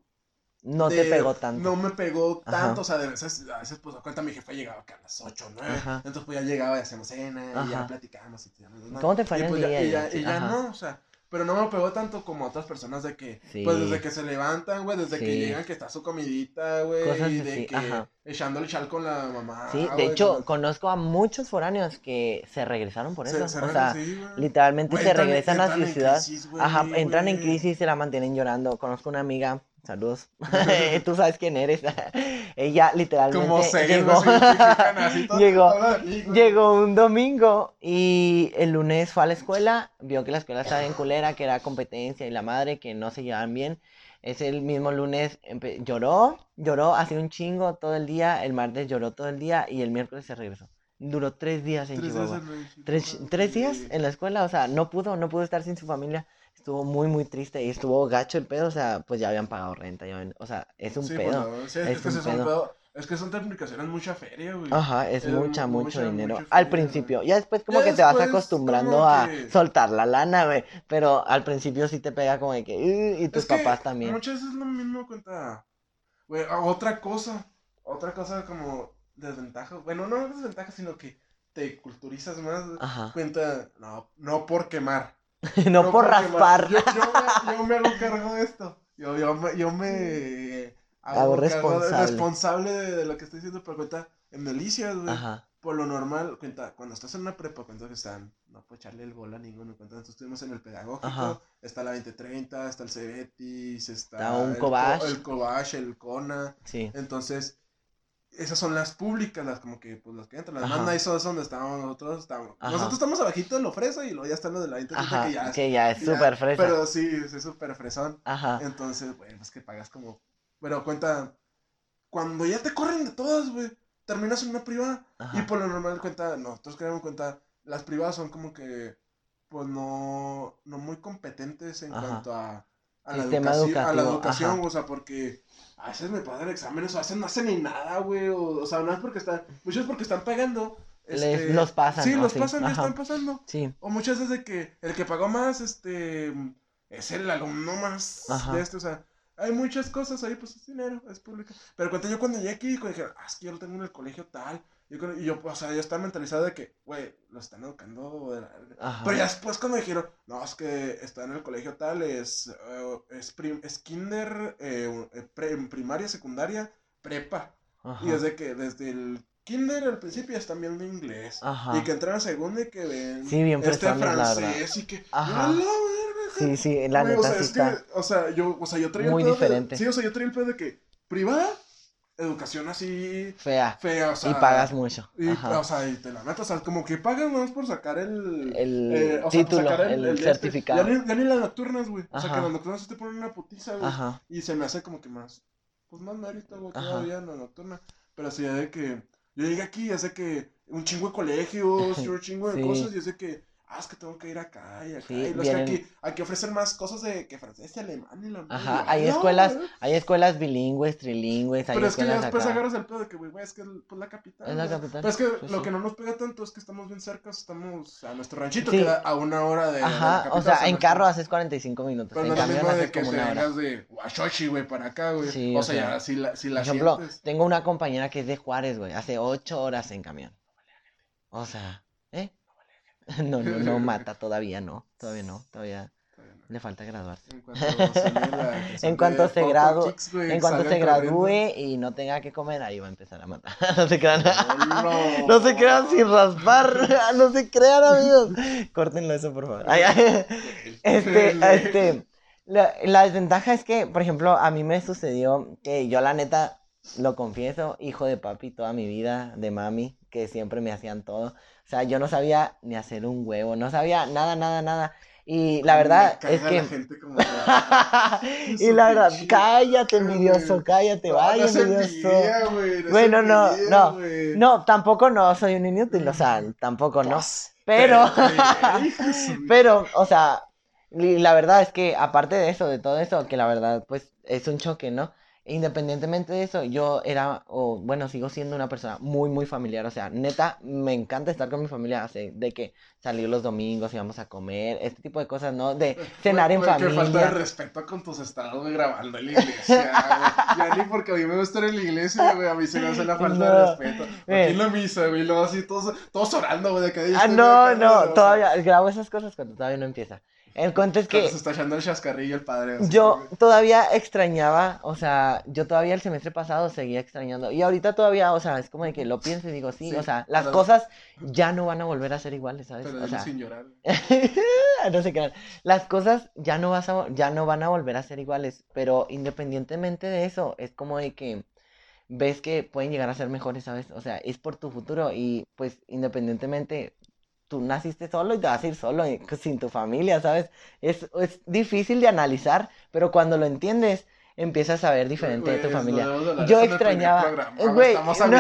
No te de- pegó tanto. No me pegó Ajá. tanto, o sea, de veces, a veces, pues, a cuenta mi jefa llegaba acá a las 8 o 9, Ajá. entonces, pues, ya llegaba y hacíamos cena, y ya Ajá. platicábamos y te. ¿Cómo te fue y, en el pues, ya, día? y Y ya, así, y ya ajá. no, o sea, pero no me pegó tanto como otras personas de que, Sí. pues, desde que se levantan, güey, desde que llegan que está su comidita, güey, y de así, que ajá. echándole chal con la mamá, Sí, de hecho, con- conozco a muchos foráneos que se regresaron por eso. se o sea, literalmente se entran regresan a su ciudad. crisis, güey, Ajá, entran en crisis y se la mantienen llorando. Conozco una amiga, saludos. Tú sabes quién eres. Ella literalmente Como llegó, así, todo- Llegó- llegó un domingo y el lunes fue a la escuela, vio que la escuela estaba en culera, que era competencia y la madre, que no se llevaban bien. Ese el mismo lunes lloró, lloró, hacía un chingo todo el día, el martes lloró todo el día y el miércoles se regresó. Duró tres días en Tres Chihuahua. días en el- Tres, tres días en la escuela, o sea, no pudo, no pudo estar sin su familia. Estuvo muy, muy triste y estuvo gacho el pedo, o sea, pues ya habían pagado renta, ya habían- o sea, es un Sí, pedo. sí, es, es que un es un pedo. pedo. Es que son telecomunicaciones mucha feria, güey. Ajá, es Es mucha, mu- mucho mucha, dinero. mucha Al principio, güey. ya después como Ya que te vas acostumbrando a que- soltar la lana, güey. Pero al principio sí te pega como de que, "Uh", y tus Es que papás también. Muchas veces es lo mismo cuenta. Güey, otra cosa. Otra cosa como desventaja. Bueno, no desventaja, sino que te culturizas más. Ajá. Cuenta, no, no por quemar. no por raspar. Yo, yo me, yo me hago cargo de esto. Yo, yo me, yo me Hago cargo de- responsable. responsable de, de lo que estoy diciendo, pero cuenta, en delicias, güey. Ajá. Por lo normal, cuenta, cuando estás en una prepa, cuenta que están, no puedo echarle el gol a ninguno, cuenta, nosotros estuvimos en el pedagógico, Ajá. está la 2030, está el Cebetis, está, Está un el, el Cobach, el Cona, Sí. entonces, esas son las públicas, las como que, pues, las que entran, las Ajá. más nice es donde estamos nosotros, estamos, nosotros estamos abajito de lo fresa y luego ya están los de la 2030 Ajá. que ya es, Que ya es súper fresa. pero sí, es súper fresón, Ajá. entonces, bueno, es que pagas como, pero cuenta, cuando ya te corren de todas, güey, terminas en una privada, y por lo normal cuenta, nosotros creamos cuenta, las privadas son como que, pues no, no muy competentes en Ajá. cuanto a, a la Sistema educación, a la educación, ajá. o sea, porque a veces me pasan exámenes, o a veces no hacen ni nada, güey, o, o sea, no es porque están, muchos porque están pagando. Les- los pasan, Sí, ¿no? los Sí, pasan, ajá. están pasando. Sí. O muchas veces de que el que pagó más, este, es el alumno más Ajá. de este, o sea, hay muchas cosas ahí, pues es dinero, es público. Pero cuando yo cuando llegué aquí, cuando dije, ah, es que yo lo tengo en el colegio tal, yo, creo- y yo, o sea, yo estaba mentalizado de que, güey, lo están educando de la. Pero ya después cuando dijeron, no, es que está en el colegio tal, es, eh, es, prim- es kinder, eh, eh, pre- primaria, secundaria, prepa. Ajá. Y desde que, desde el kinder al principio ya están viendo inglés. Ajá. Y que entran a segundo y que ven Sí, bien este francés y que... Sí, sí, la neta o sea, sí es está. que, o sea, yo, o sea, yo traía Muy el pedo de- diferente. sí, o sea, yo traía el pedo de que privada, educación así Fea. fea, o sea. y pagas mucho. y, Ajá. o sea, y te la meto, o sea, como que pagas más por sacar el... El eh, o sea, por título, el, este. certificado. Ya ni, ya ni las nocturnas, güey. O sea, que las nocturnas te ponen una putiza, güey. Ajá. Y se me hace como que más, pues más mérito, güey, todavía en la nocturna. Pero sí, ya de que, yo llegué aquí, ya sé que un chingo de colegios, un chingo de Sí. cosas, y ya sé que, ah, es que tengo que ir acá y acá. Sí, y vienen- es que aquí, aquí ofrecen más cosas de que francés y alemán y la Ajá, hay "No, escuelas, güey". hay escuelas bilingües, trilingües, hay Pero es que ya después acá. agarras el pedo de que, güey, güey, es que es pues, la capital. Es la capital. Pero es que Sí, lo sí. que no nos pega tanto es que estamos bien cerca, estamos a nuestro ranchito, queda a una hora de. de la Ajá, o sea, en nuestro- carro haces 45 minutos, Pero en no es lo camión mismo de que te vengas de Huachochi, güey, para acá, güey. Sí, o sea, ya, si la, si la Por ejemplo, sientes. tengo una compañera que es de Juárez, güey, hace 8 horas en camión. O sea. No, no, no mata, todavía no, todavía no, todavía. Le falta graduarse. En cuanto se, la En cuanto se gradúe, en cuanto se gradúe y no tenga que comer, ahí va a empezar a matar. no se crean. No, No se crean sin raspar. No se crean, amigos. Córtenlo eso, por favor. Este, este. La, la desventaja es que, por ejemplo, a mí me sucedió que yo, la neta, lo confieso, hijo de papi toda mi vida, de mami, que siempre me hacían todo. O sea, yo no sabía ni hacer un huevo, no sabía nada, nada, nada. Y la verdad es que... la gente como que- y la verdad, cállate, envidioso, cállate, vaya, no envidioso. envidia, no Bueno, no, envidia, no. No, tampoco no, soy un inútil, o sea, tampoco no. Pues, Pero, pero, o sea, la verdad es que aparte de eso, de todo eso, que la verdad, pues, es un choque, ¿no? Independientemente de eso, yo era, o bueno, sigo siendo una persona muy, muy familiar, o sea, neta, me encanta estar con mi familia, así, de que salir los domingos, íbamos a comer, este tipo de cosas, ¿no? De cenar en Güey, Qué falta de familia. respeto con tus estados, güey, grabando en la iglesia, güey. Ya ni porque a mí me gusta ir en la iglesia, güey, a mí se me hace la falta No, de respeto. Aquí eh. en la misa, güey, luego así todos, todos orando, güey, de que Ah, no, no, todavía grabo esas cosas cuando todavía no empieza. El cuento es que se está echando el chascarrillo el padre. así, yo güey. todavía extrañaba, o sea, yo todavía el semestre pasado seguía extrañando. Y ahorita todavía, o sea, es como de que lo pienso y digo, sí, Sí, o sea, las pero- cosas ya no van a volver a ser iguales, ¿sabes? Pero O sea, sin llorar. no sé qué. Las cosas ya no, vas a, ya no van a volver a ser iguales, pero independientemente de eso, es como de que ves que pueden llegar a ser mejores, ¿sabes? O sea, es por tu futuro y pues independientemente, tú naciste solo y te vas a ir solo, y- sin tu familia, ¿sabes? Es, es difícil de analizar, pero cuando lo entiendes, empiezas a ver diferente de tu familia. Yo extrañaba- güey, no.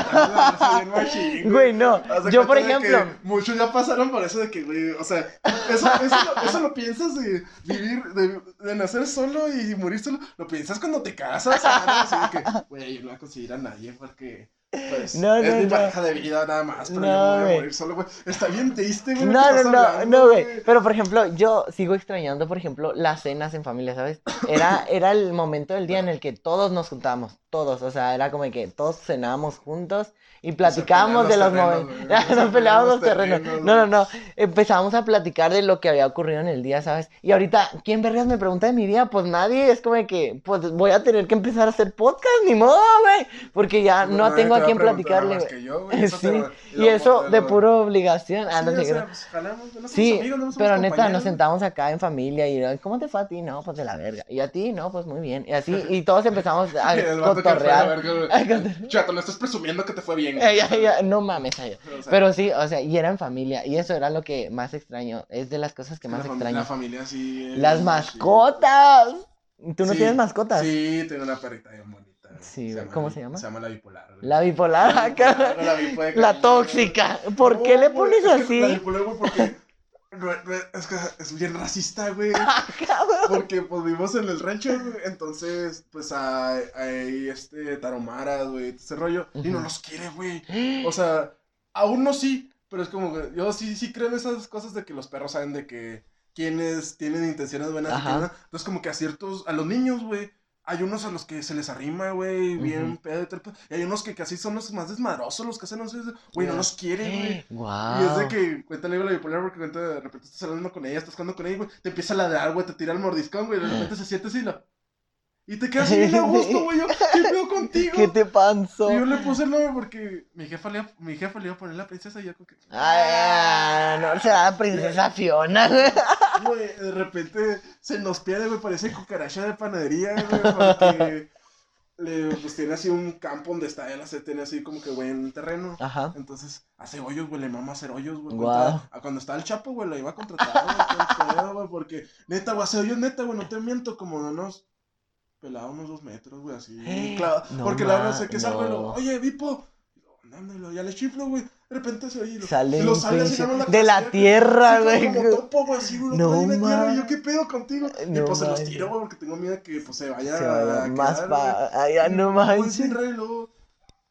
Güey, no, yo por ejemplo, muchos ya pasaron por eso de que, güey, o sea, eso, eso, lo, eso lo piensas de vivir, de, de nacer solo y morir solo, lo piensas cuando te casas, así de que, güey, yo no voy a conseguir a nadie porque, pues, No, es no, mi no. pareja de vida nada más, pero No, yo me voy a morir solo, güey. Está bien triste, güey, No, no, no, hablando, no, güey. Pero por ejemplo, yo sigo extrañando, por ejemplo, las cenas en familia, ¿sabes? Era, era el momento del día en el que todos nos juntábamos, todos. O sea, era como que todos cenábamos juntos y platicábamos de los momentos. Nos peleábamos los terrenos. terrenos, No, no, no. Empezábamos a platicar de lo que había ocurrido en el día, ¿sabes? Y ahorita, ¿quién vergas me pregunta de mi día? Pues nadie. Es como que, pues voy a tener que empezar a hacer podcast, ni modo, güey. Porque ya Pues, no tengo te a quién platicarle. que yo, güey, eso te Sí, va- y eso de pura obligación. Ah, no Sí, te o sea, creas. pues, jalamos, no somos Sí, amigos, no somos pero neta, nos sentamos acá en familia y "Ay, ¿cómo te fue a ti? No, pues de la verga. Y a ti, no, pues muy bien. Y así, y todos empezamos a Y la cotorrear. Chato, no estás presumiendo que te fue bien. No mames, Pero sí, o sea, y era en familia. Y eso era lo que más extraño. Es de las cosas que la más fam- extraño. La familia sí. Las mascotas. ¿Tú no Sí, tienes mascotas? Sí, tengo una perrita bien bonita. Sí. ¿Cómo se llama? Se llama la bipolar. güey. La bipolar La acá. bipolar, la La tóxica. ¿Por qué le pones es así? La bipolar, güey, porque. Es que es bien racista, güey. Cabrón. Porque pues vivimos en el rancho, güey. Entonces, pues hay, hay este taromaras, güey, ese rollo. Y no los quiere, güey. O sea, aún no sí, pero es como que yo sí, sí creo en esas cosas de que los perros saben de que quienes tienen intenciones buenas. Entonces, como que a ciertos, a los niños, güey. Hay unos a los que se les arrima, güey, bien pedo y tal. Y hay unos que casi son los más desmadrosos, los que hacen, no güey, no Ya. los quiere, güey. Y es de que cuenta la bipolar porque cuenta de repente estás hablando con ella, estás jugando con ella, güey, te empieza a ladrar, güey, te tira el mordiscón, güey, de repente se siente así la... Y te quedas bien a gusto, güey, yo, ¿qué pedo contigo? ¿Qué te pasó? Y yo le puse el nombre porque mi jefa le, iba- mi jefa le iba a poner la princesa y yo como que... Ay, no será la princesa Fiona, güey. Güey, de repente se nos pierde, güey, parece cucaracha de panadería, güey, porque le, pues tiene así un campo donde está él, así, tiene así como que buen terreno. Ajá. Entonces, hace hoyos, güey, le mama hacer hoyos, güey. A Cuando estaba el Chapo, güey, lo iba a contratar, güey, güey, porque, neta, güey, hace hoyos, neta, güey, no te miento, como de unos, pelado unos dos metros, güey, así, clavado, No porque la verdad sé que salgo y lo, no. oye, Vipo, y lo, ándale, ya le chiflo, güey, de repente se oye, y lo, Sale y lo sale así, más de la tierra, güey. Como topo, güey, así, güey, No no la tierra, y yo, ¿qué pedo contigo? y No pues se los tiro, güey, porque tengo miedo que, pues, se vaya Se a vaya quedar, más güey. pa... Ay, ya no manches. y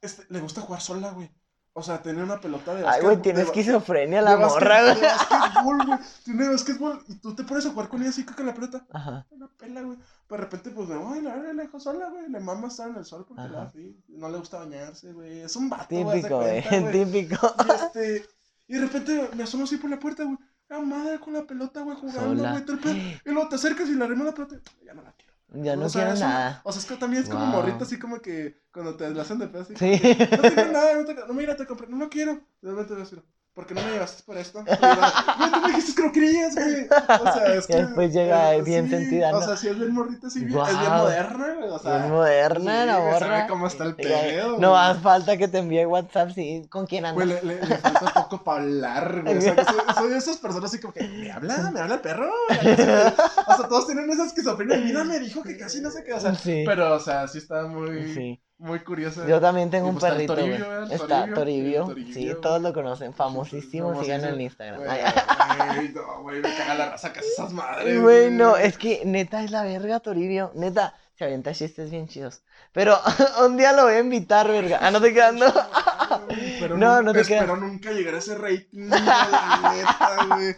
este, le gusta jugar sola, güey. O sea, tener una pelota de Ay, güey, tiene esquizofrenia la morra, güey. básquetbol, güey. Tiene básquetbol y tú te pones a jugar con ella así con la pelota. Ajá. Una pela, güey. Pero de repente, pues, me voy, la la dejo sola, güey. Le mama estar en el sol porque Ajá. la así. No le gusta bañarse, güey. Es un vato, güey. Típico, güey. Típico. Y este. Y de repente me asomo así por la puerta, güey. la madre con la pelota, güey, jugando, güey. Y luego te acercas y le arrimas la pelota, ya no la quiero. Ya no quiero nada. o sea, es que también es como Wow. morrita, así como que cuando te hacen de pedo, así. Sí. No tengo nada, no tengo, no, mira, te compré, no lo quiero. De repente voy a decir, ¿por qué no me llevaste por esto? Güey, tú me dijiste que lo querías, güey. O sea, es Y que. después llega eh, bien sí, sentida, O ¿no? sea, sí es bien morrita, sí, bien- es bien moderna, güey. O sea, Bien moderna sí, la güey, sabe cómo está el pedo. No güey. más falta que te envíe WhatsApp, sí. ¿Con quién Güey, andas? le, le, le falta poco para hablar, güey. O sea, que soy, soy de esas personas así como que, ¿me habla? ¿Me habla el perro? O sea, todos tienen esa esquizofrenia. Mira, me dijo que casi no sé qué. O sea, Sí. pero, o sea, sí está muy, Sí. Muy curiosa. Yo también tengo un perrito. Toribio. El Está Toribio, Toribio. el Toribio, Sí, todos lo conocen. Famosísimo. Famosísimo. Síganlo en Instagram. Güey, güey, no, güey, me caga la raza que esas madres. Güey, no, es que neta es la verga, Toribio. Neta, se avienta chistes bien chidos. Pero un día lo voy a invitar, verga. Ah, no te quedas, no. Pero No, no, no te espero creas. nunca llegar a ese rating, la neta, güey.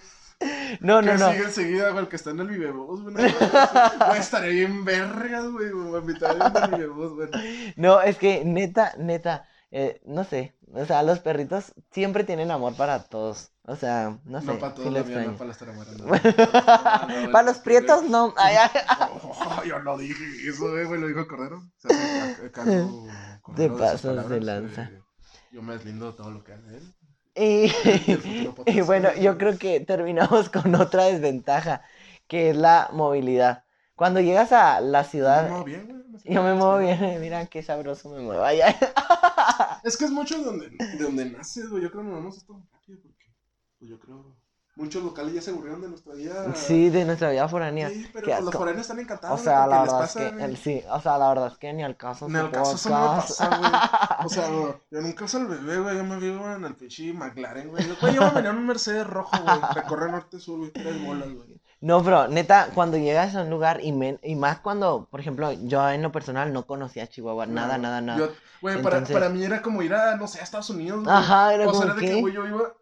No, no, que no. sigue enseguida, güey, el que está en el Vivebus, güey. estaré bien vergas, güey, güey, me invitaría al Vivebus, güey. No, es que neta, neta, eh, no sé. O sea, los perritos siempre tienen amor para todos. O sea, no sé. No para sí todos, lo la mía, no para taramaras. no. Para los prietos, no. Ay, ay. Oh, yo no dije eso, güey, lo dijo Cordero. Se hace ca- cargo Cordero de sus pasas de palabras, lanza. eh, Yo me deslindo de todo lo que hace él. Y, y bueno, yo creo que terminamos con otra desventaja, que es la movilidad. Cuando llegas a la ciudad, me muevo bien, yo me muevo bien, mira qué sabroso me muevo. Ay. Es que es mucho de donde, de donde naces, güey. Yo creo que nos vamos esto rápido porque, pues yo creo, muchos locales ya se aburrieron de nuestra vida. Sí, de nuestra vida foránea. Sí, pero pues, los foráneos están encantados. O sea, la verdad es que, el- sí, o sea, la verdad es que ni al caso su el caso eso no me pasa, güey. O sea, yo nunca uso el bebé, güey. Yo me vivo en el pinche McLaren, güey. Yo, yo me venía en un Mercedes rojo, güey. Recorre norte-sur, güey. Tres bolas, güey. No, pero neta, cuando llegas a un lugar y, men- y más cuando, por ejemplo, yo en lo personal no conocía Chihuahua, nada, No, nada, nada. Güey, para, Entonces- para mí era como ir a, no sé, a Estados Unidos. Ajá, era O sea, como era de que, que... güey, yo iba.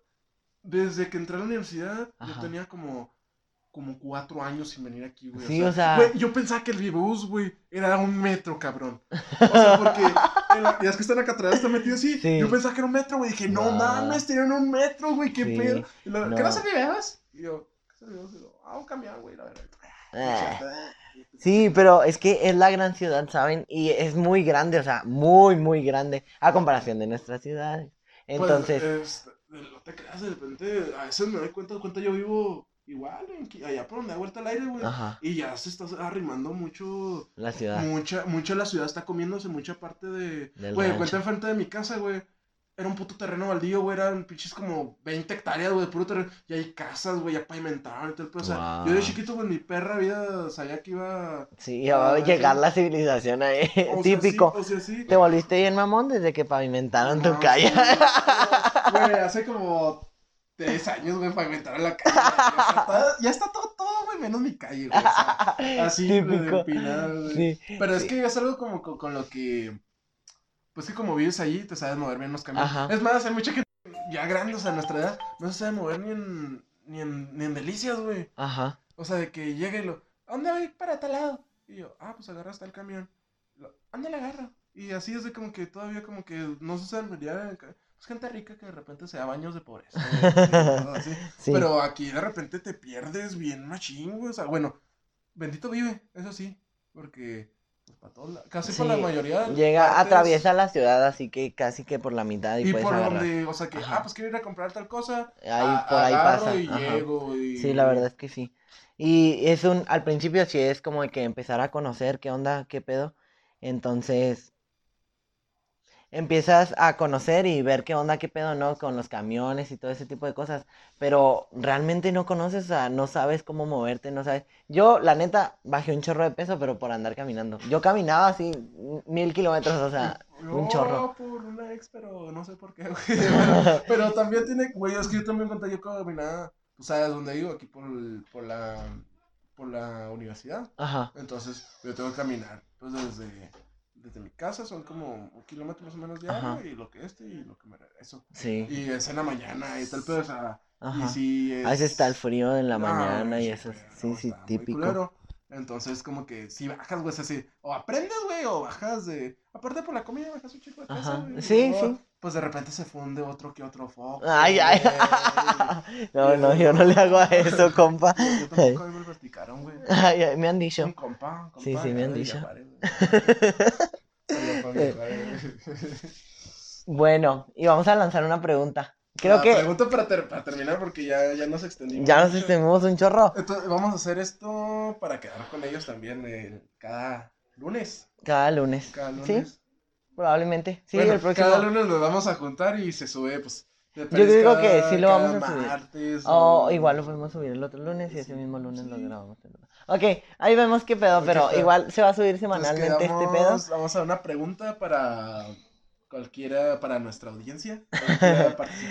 Desde que entré a la universidad, Ajá. yo tenía como. Como cuatro años sin venir aquí, güey. Sí, o sea- Güey, yo pensaba que el Vivebus, güey, era un metro, cabrón. O sea, porque. la- ya es que está en la catedral, está metido así. Sí. Yo pensaba que era un metro, güey. Dije, no Guau. mames, tenían un metro, güey, qué Sí, pedo. Y luego, no. ¿Qué no se? Y yo, ¿qué? Y yo, ah, un camión, güey, la verdad. Ah. Sí, pero es que es la gran ciudad, ¿saben? Y es muy grande, o sea, muy, muy grande a comparación de nuestras ciudades. Entonces, Pues, es- no te creas, de repente, a veces me doy cuenta, cuenta yo vivo igual, en allá por donde da vuelta al aire, güey. ajá, Y ya se está arrimando mucho, la ciudad. mucha, mucha la ciudad está comiéndose mucha parte de, Del güey, rancho. cuenta enfrente de mi casa, güey. Era un puto terreno baldío, güey, eran pinches como 20 hectáreas, güey, de puro terreno. Y hay casas, güey, ya pavimentaron y todo el pedo. O sea, yo de chiquito, güey, mi perra vida sabía que iba... Sí, va a Ah, llegar la civilización ahí, o sea, típico. sí, o sea, sí. Te volviste bien mamón desde que pavimentaron tu No, calle. Güey, hace como tres años, güey, pavimentaron la calle. güey, Ya está todo, ya está todo, todo, güey, menos mi calle, güey. así, güey, Típico. empinada, güey. Sí, Pero es que es algo como con, con lo que. Pues que como vives allí, te sabes mover bien en los caminos. Ajá. Es más, hay mucha gente ya grande, o sea, a nuestra edad, no se sabe mover ni en, ni en, ni en delicias, güey. Ajá. O sea, de que llega y lo. ¿A dónde voy para tal lado? Y yo, ah, pues agarra hasta el camión. ¿Dónde la agarro? Y así es de como que todavía como que no se sabe ya. Pues gente rica que de repente se da baños de pobreza. güey, así. Sí. Pero aquí de repente te pierdes bien machín, güey. O sea, bueno, bendito vive, eso sí. Porque, para todos casi Sí, la mayoría. Llega, partes, atraviesa la ciudad, así que casi que por la mitad y, Y por agarrar. donde, o sea, que, Ajá. ah, pues quiero ir a comprar tal cosa. Ahí, a- por ahí pasa. Y llego y... Sí, la verdad es que sí. Y es un, al principio sí es como que empezar a conocer qué onda, qué pedo. Entonces, empiezas a conocer y ver qué onda, qué pedo, ¿no? Con los camiones y todo ese tipo de cosas. Pero realmente no conoces, o sea, no sabes cómo moverte, no sabes. Yo, la neta, bajé un chorro de peso, pero por andar caminando. Yo caminaba así mil kilómetros, o sea, un Yo chorro. por una ex, pero no sé por qué, güey. Pero, pero también tiene, güey, es que yo también conté yo caminaba, tú sabes dónde vivo, aquí por, el- por la, por la universidad. Ajá. Entonces, yo tengo que caminar, pues desde, desde mi casa son como un kilómetro más o menos Ajá. diario, y lo que este, y lo que me regreso. Sí. Y es en la mañana y tal, pero, o sea, y Ajá. sí es... A veces está el frío en la No, mañana y eso. Sí, sí, típico. Entonces, como que si bajas, güey, es así, o aprendes, güey, o bajas de. Aparte por la comida, bajas un chico de Ajá, güey, sí, o- sí. Pues de repente se funde otro que otro foco. Ay, ay. No, no, yo no le hago a eso, compa. Yo tampoco a mí me lo platicaron, güey. Ay, ay, me han dicho. Un compa. Sí, sí, me han ay, dicho. Bueno, y vamos a lanzar una pregunta. Creo La que Pregunta para, ter- para terminar porque ya, ya nos extendimos. ya nos extendimos un chorro. Entonces, vamos a hacer esto para quedar con ellos también eh, cada lunes. Cada lunes. Cada ¿Sí? Probablemente. Sí, Bueno, el próximo. Cada lunes nos vamos a juntar y se sube, pues. Yo digo que sí lo vamos a subir. martes, O o- igual lo podemos subir el otro lunes y ese mismo lunes lo grabamos. Ok, ahí vemos qué pedo, pero igual se va a subir semanalmente este pedo. Vamos a una pregunta para cualquiera, para nuestra audiencia.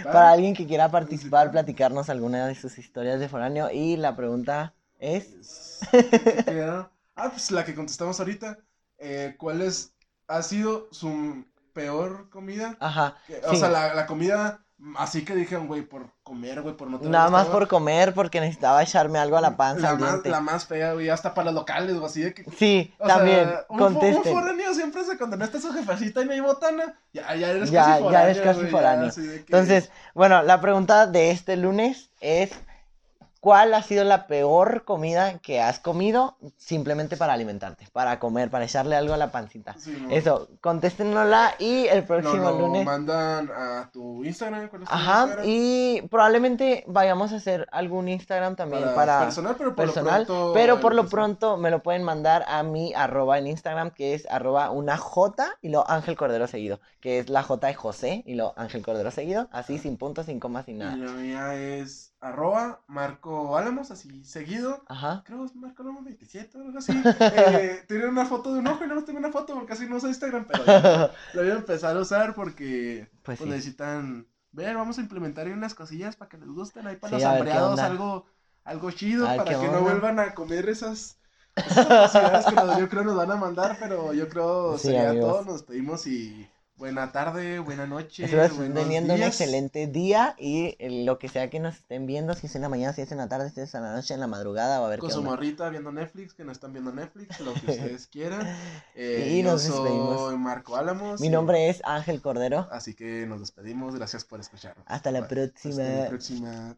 Para alguien que quiera participar, platicarnos alguna de sus historias de foráneo. Y la pregunta es. Ah, pues la que contestamos ahorita. Eh, ¿Cuál es, ha sido su peor comida? Ajá. Que- O Sí. sea, la, la comida así que dijeron, güey, por comer, güey, por no tener Nada más por comer, porque necesitaba echarme algo a la panza. la al más, diente. la más fea, güey, hasta para los locales, o así de que... Sí, O también. sea, un, un foráneo siempre se cuando no está su jefecita y no hay botana, ya, ya eres Ya- casi ya foráneo, eres casi güey, foráneo. que- Entonces, bueno, la pregunta de este lunes es: ¿Cuál ha sido la peor comida que has comido simplemente para alimentarte? Para comer, para echarle algo a la pancita. Sí, no. Eso, contéstenosla y el próximo lo lunes. mandan a tu Instagram, ¿cuál es tu Ajá, Instagram? y probablemente vayamos a hacer algún Instagram también para, personal, pero por personal, lo pronto... pero por lo pronto me lo pueden mandar a mi arroba en Instagram, que es arroba una J y lo Ángel Cordero seguido, que es la J de José y lo Ángel Cordero seguido, así sin puntos, sin comas, sin Y nada. la mía es arroba Marco Álamos, así seguido. Ajá. Creo que es Marco Álamos 27 o algo así. Eh, una foto de un ojo y no tengo una foto porque casi no uso Instagram, pero ya lo voy a empezar a usar porque Pues pues, sí. necesitan ver, vamos a implementar ahí unas cosillas para que les gusten ahí para Sí, los hambreados, algo, algo chido ver para que no vuelvan a comer esas, esas que nos- yo creo nos van a mandar, pero yo creo Sí, sería amigos. todo, nos despedimos y buena tarde, buena noche, Espero buenos teniendo un excelente día y eh, lo que sea que nos estén viendo, si es en la mañana, si es en la tarde, si es en la noche, en la madrugada, o a ver Con qué su onda. morrita viendo Netflix, que no están viendo Netflix, lo que ustedes quieran. Eh, Y yo nos despedimos. soy Marco Álamos. Mi y- nombre es Ángel Cordero. Así que nos despedimos, gracias por escucharnos. Hasta la próxima. Hasta la próxima.